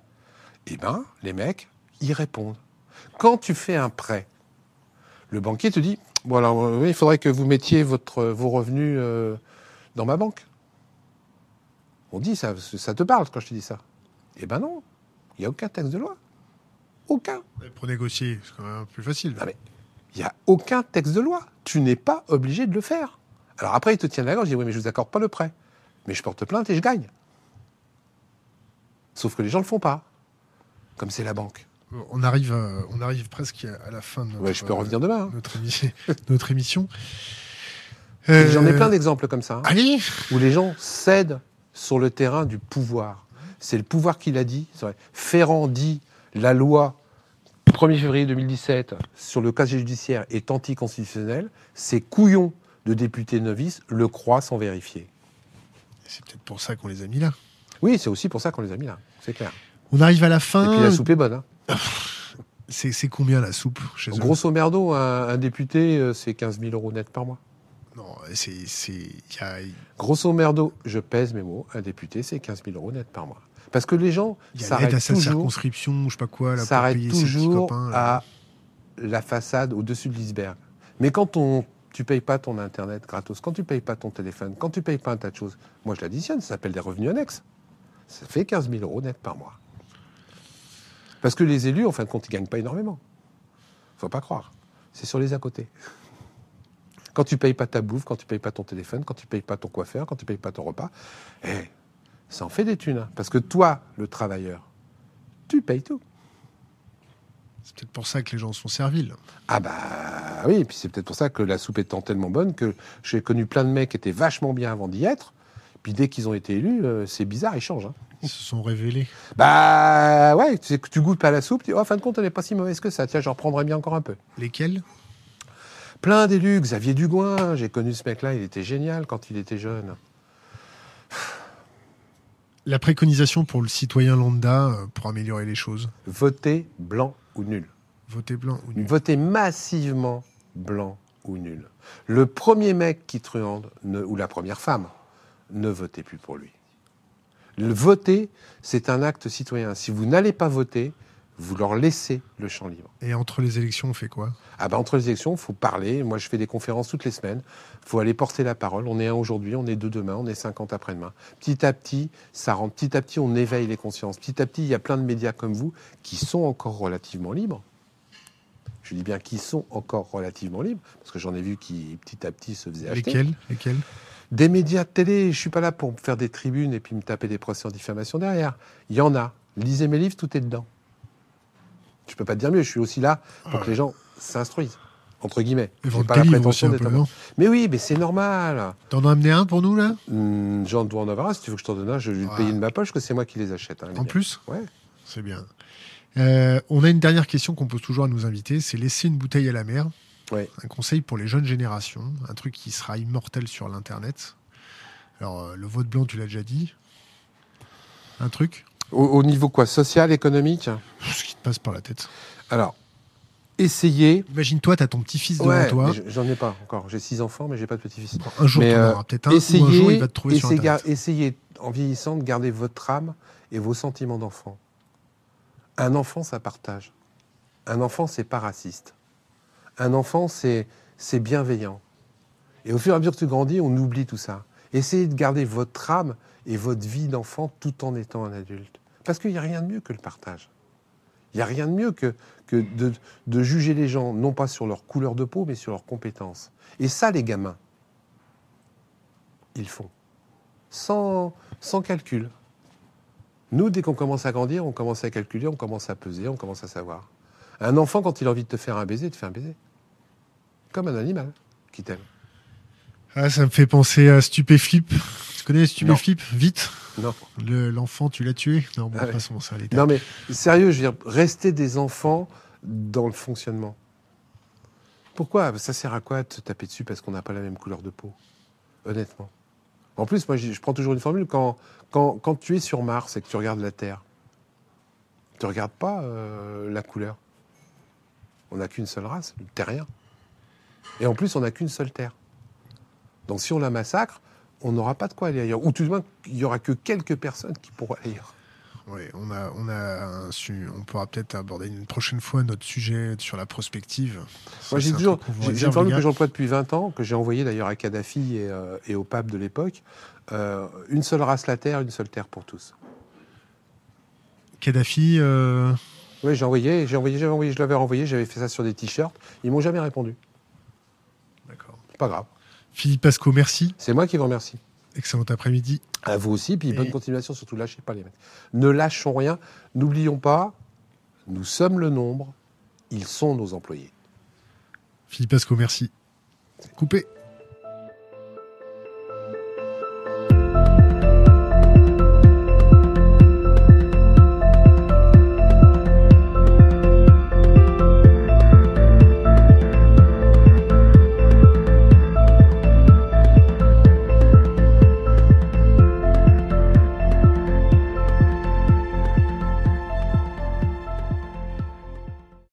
eh ben, les mecs, ils répondent. Quand tu fais un prêt, le banquier te dit, bon alors, euh, oui, il faudrait que vous mettiez votre, vos revenus euh, dans ma banque. On dit ça, ça te parle quand je te dis ça. Eh ben non, il n'y a aucun texte de loi. Aucun. Pour négocier, c'est quand même plus facile. Ah, mais il n'y a aucun texte de loi. Tu n'es pas obligé de le faire. Alors après, il te tient la gorge, il dit oui, mais je ne vous accorde pas le prêt. Mais je porte plainte et je gagne. Sauf que les gens ne le font pas. Comme c'est la banque. On arrive, à- on arrive presque à la fin de notre, Ouais, je peux revenir demain. hein. notre, émi- *laughs* notre émission. J'en ai Euh, plein d'exemples comme ça. hein, Allez où les gens cèdent sur le terrain du pouvoir. C'est le pouvoir qui l'a dit. Ferrand dit la loi 1er février 2017 sur le casier judiciaire est anticonstitutionnelle. Ces couillons de députés novices le croient sans vérifier. C'est peut-être pour ça qu'on les a mis là. Oui, c'est aussi pour ça qu'on les a mis là, c'est clair. On arrive à la Et fin. puis la soupe est bonne. hein. C'est combien la soupe chez Grosso merdo, un, un député, euh, c'est 15 000 euros net par mois. Non, c'est c'est il y a, Grosso merdo, je pèse mes mots, un député, c'est 15 000 euros net par mois. Parce que les gens il y a l'aide s'arrêtent à sa toujours... circonscription, je sais pas quoi, là, pour payer ses petits toujours copains. là. à la façade au-dessus de l'iceberg. Mais quand on, tu payes pas ton internet gratos, quand tu payes pas ton téléphone, quand tu payes pas un tas de choses, moi je l'additionne, ça s'appelle des revenus annexes. Ça fait 15 000 euros net par mois. Parce que les élus, en fin de compte, ils gagnent pas énormément. Faut pas croire. C'est sur les à côté. *laughs* Quand tu payes pas ta bouffe, quand tu payes pas ton téléphone, quand tu payes pas ton coiffeur, quand tu payes pas ton repas, eh, ça en fait des thunes. hein. Parce que toi, le travailleur, tu payes tout. C'est peut-être pour ça que les gens sont serviles. Ah bah oui, et puis c'est peut-être pour ça que la soupe étant tellement bonne que j'ai connu plein de mecs qui étaient vachement bien avant d'y être. Puis dès qu'ils ont été élus, euh, c'est bizarre, ils changent. hein. Ils se sont révélés. Bah ouais, tu sais que tu goûtes pas la soupe, tu dis, oh, en fin de compte, elle n'est pas si mauvaise que ça. Tiens, j'en reprendrai bien encore un peu. Lesquels? Plein d'élus, Xavier Dugouin, j'ai connu ce mec-là, il était génial quand il était jeune. La préconisation pour le citoyen lambda euh, pour améliorer les choses. Votez blanc ou nul. Voter blanc ou nul. Votez massivement blanc ou nul. Le premier mec qui truande, ne- ou la première femme, ne votez plus pour lui. Le voter, c'est un acte citoyen. Si vous n'allez pas voter, vous leur laissez le champ libre. Et entre les élections, on fait quoi? Ah ben, entre les élections, il faut parler. Moi, je fais des conférences toutes les semaines. Il faut aller porter la parole. On est un aujourd'hui, on est deux demain, on est 50 après-demain. Petit à petit, ça rentre. Petit à petit, on éveille les consciences. Petit à petit, il y a plein de médias comme vous qui sont encore relativement libres. Je dis bien qui sont encore relativement libres, parce que j'en ai vu qui, petit à petit, se faisaient acheter. Lesquels? Lesquels? Des médias de télé, je suis pas là pour faire des tribunes et puis me taper des procès en diffamation derrière. Il y en a. Lisez mes livres, tout est dedans. Je peux pas te dire mieux. Je suis aussi là pour Ah que les gens s'instruisent, entre guillemets. J'ai pas la prétention d'être Mais oui, mais c'est normal. T'en as amené un pour nous, là? Hum, J'en dois en avoir un. Si tu veux que je t'en donne un, je vais le Ah. payer de ma poche, que c'est moi qui les achète. hein, les En biens. plus Ouais. C'est bien. Euh, on a une dernière question qu'on pose toujours à nos invités, c'est laisser une bouteille à la mer. Ouais. Un conseil pour les jeunes générations, un truc qui sera immortel sur l'Internet. Alors, euh, le vote blanc, tu l'as déjà dit. Un truc? Au, au niveau quoi Social, économique Ce qui te passe par la tête. Alors, essayez. Imagine-toi, tu as ton petit-fils devant Ouais, toi. j'en ai pas encore. J'ai six enfants, mais j'ai pas de petit-fils. Un jour, tu en euh, peut-être un, ou un jour, il va te trouver sur essayez, Internet. essayez, en vieillissant, de garder votre âme et vos sentiments d'enfant. Un enfant, ça partage. Un enfant, c'est pas raciste. Un enfant, c'est bienveillant. Et au fur et à mesure que tu grandis, on oublie tout ça. Essayez de garder votre âme et votre vie d'enfant tout en étant un adulte. Parce qu'il n'y a rien de mieux que le partage. Il n'y a rien de mieux que, de, juger les gens, non pas sur leur couleur de peau, mais sur leurs compétences. Et ça, les gamins, ils font. Sans, calcul. Nous, dès qu'on commence à grandir, on commence à calculer, on commence à peser, on commence à savoir. Un enfant, quand il a envie de te faire un baiser, te fait un baiser. Comme un animal qui t'aime. Ah, ça me fait penser à Stupéflip. Tu connais Stupéflip Vite Non. Le- L'enfant, tu l'as tué Non, bon, Ah ouais. passons, ça allait. Non, mais sérieux, je veux dire, rester des enfants dans le fonctionnement. Pourquoi Ça sert à quoi de se taper dessus parce qu'on n'a pas la même couleur de peau? Honnêtement. En plus, moi, je je prends toujours une formule. Quand, quand, quand tu es sur Mars et que tu regardes la Terre, tu ne regardes pas euh, la couleur. On n'a qu'une seule race, le terrien. Et en plus, on n'a qu'une seule Terre. Donc si on la massacre, on n'aura pas de quoi aller ailleurs. Ou tout de moins, il n'y aura que quelques personnes qui pourront aller ailleurs. Ouais, on a, on a un on pourra peut-être aborder une prochaine fois notre sujet sur la prospective. Moi, j'ai toujours, j'ai une formule que j'emploie depuis 20 ans, que j'ai envoyée d'ailleurs à Kadhafi et, euh, et au pape de l'époque. Euh, une seule race la terre, une seule terre pour tous. Kadhafi, euh, Oui, j'ai envoyé, j'ai envoyé, j'avais envoyé, je l'avais renvoyé, j'avais fait ça sur des t-shirts. Ils m'ont jamais répondu. d'accord. Pas grave. Philippe Pasco, merci. C'est moi qui vous remercie. Excellent après-midi. À vous aussi, puis Et- bonne continuation. Surtout, lâchez pas les mecs. Ne lâchons rien. N'oublions pas, nous sommes le nombre. Ils sont nos employés. Philippe Pasco, merci. Coupé.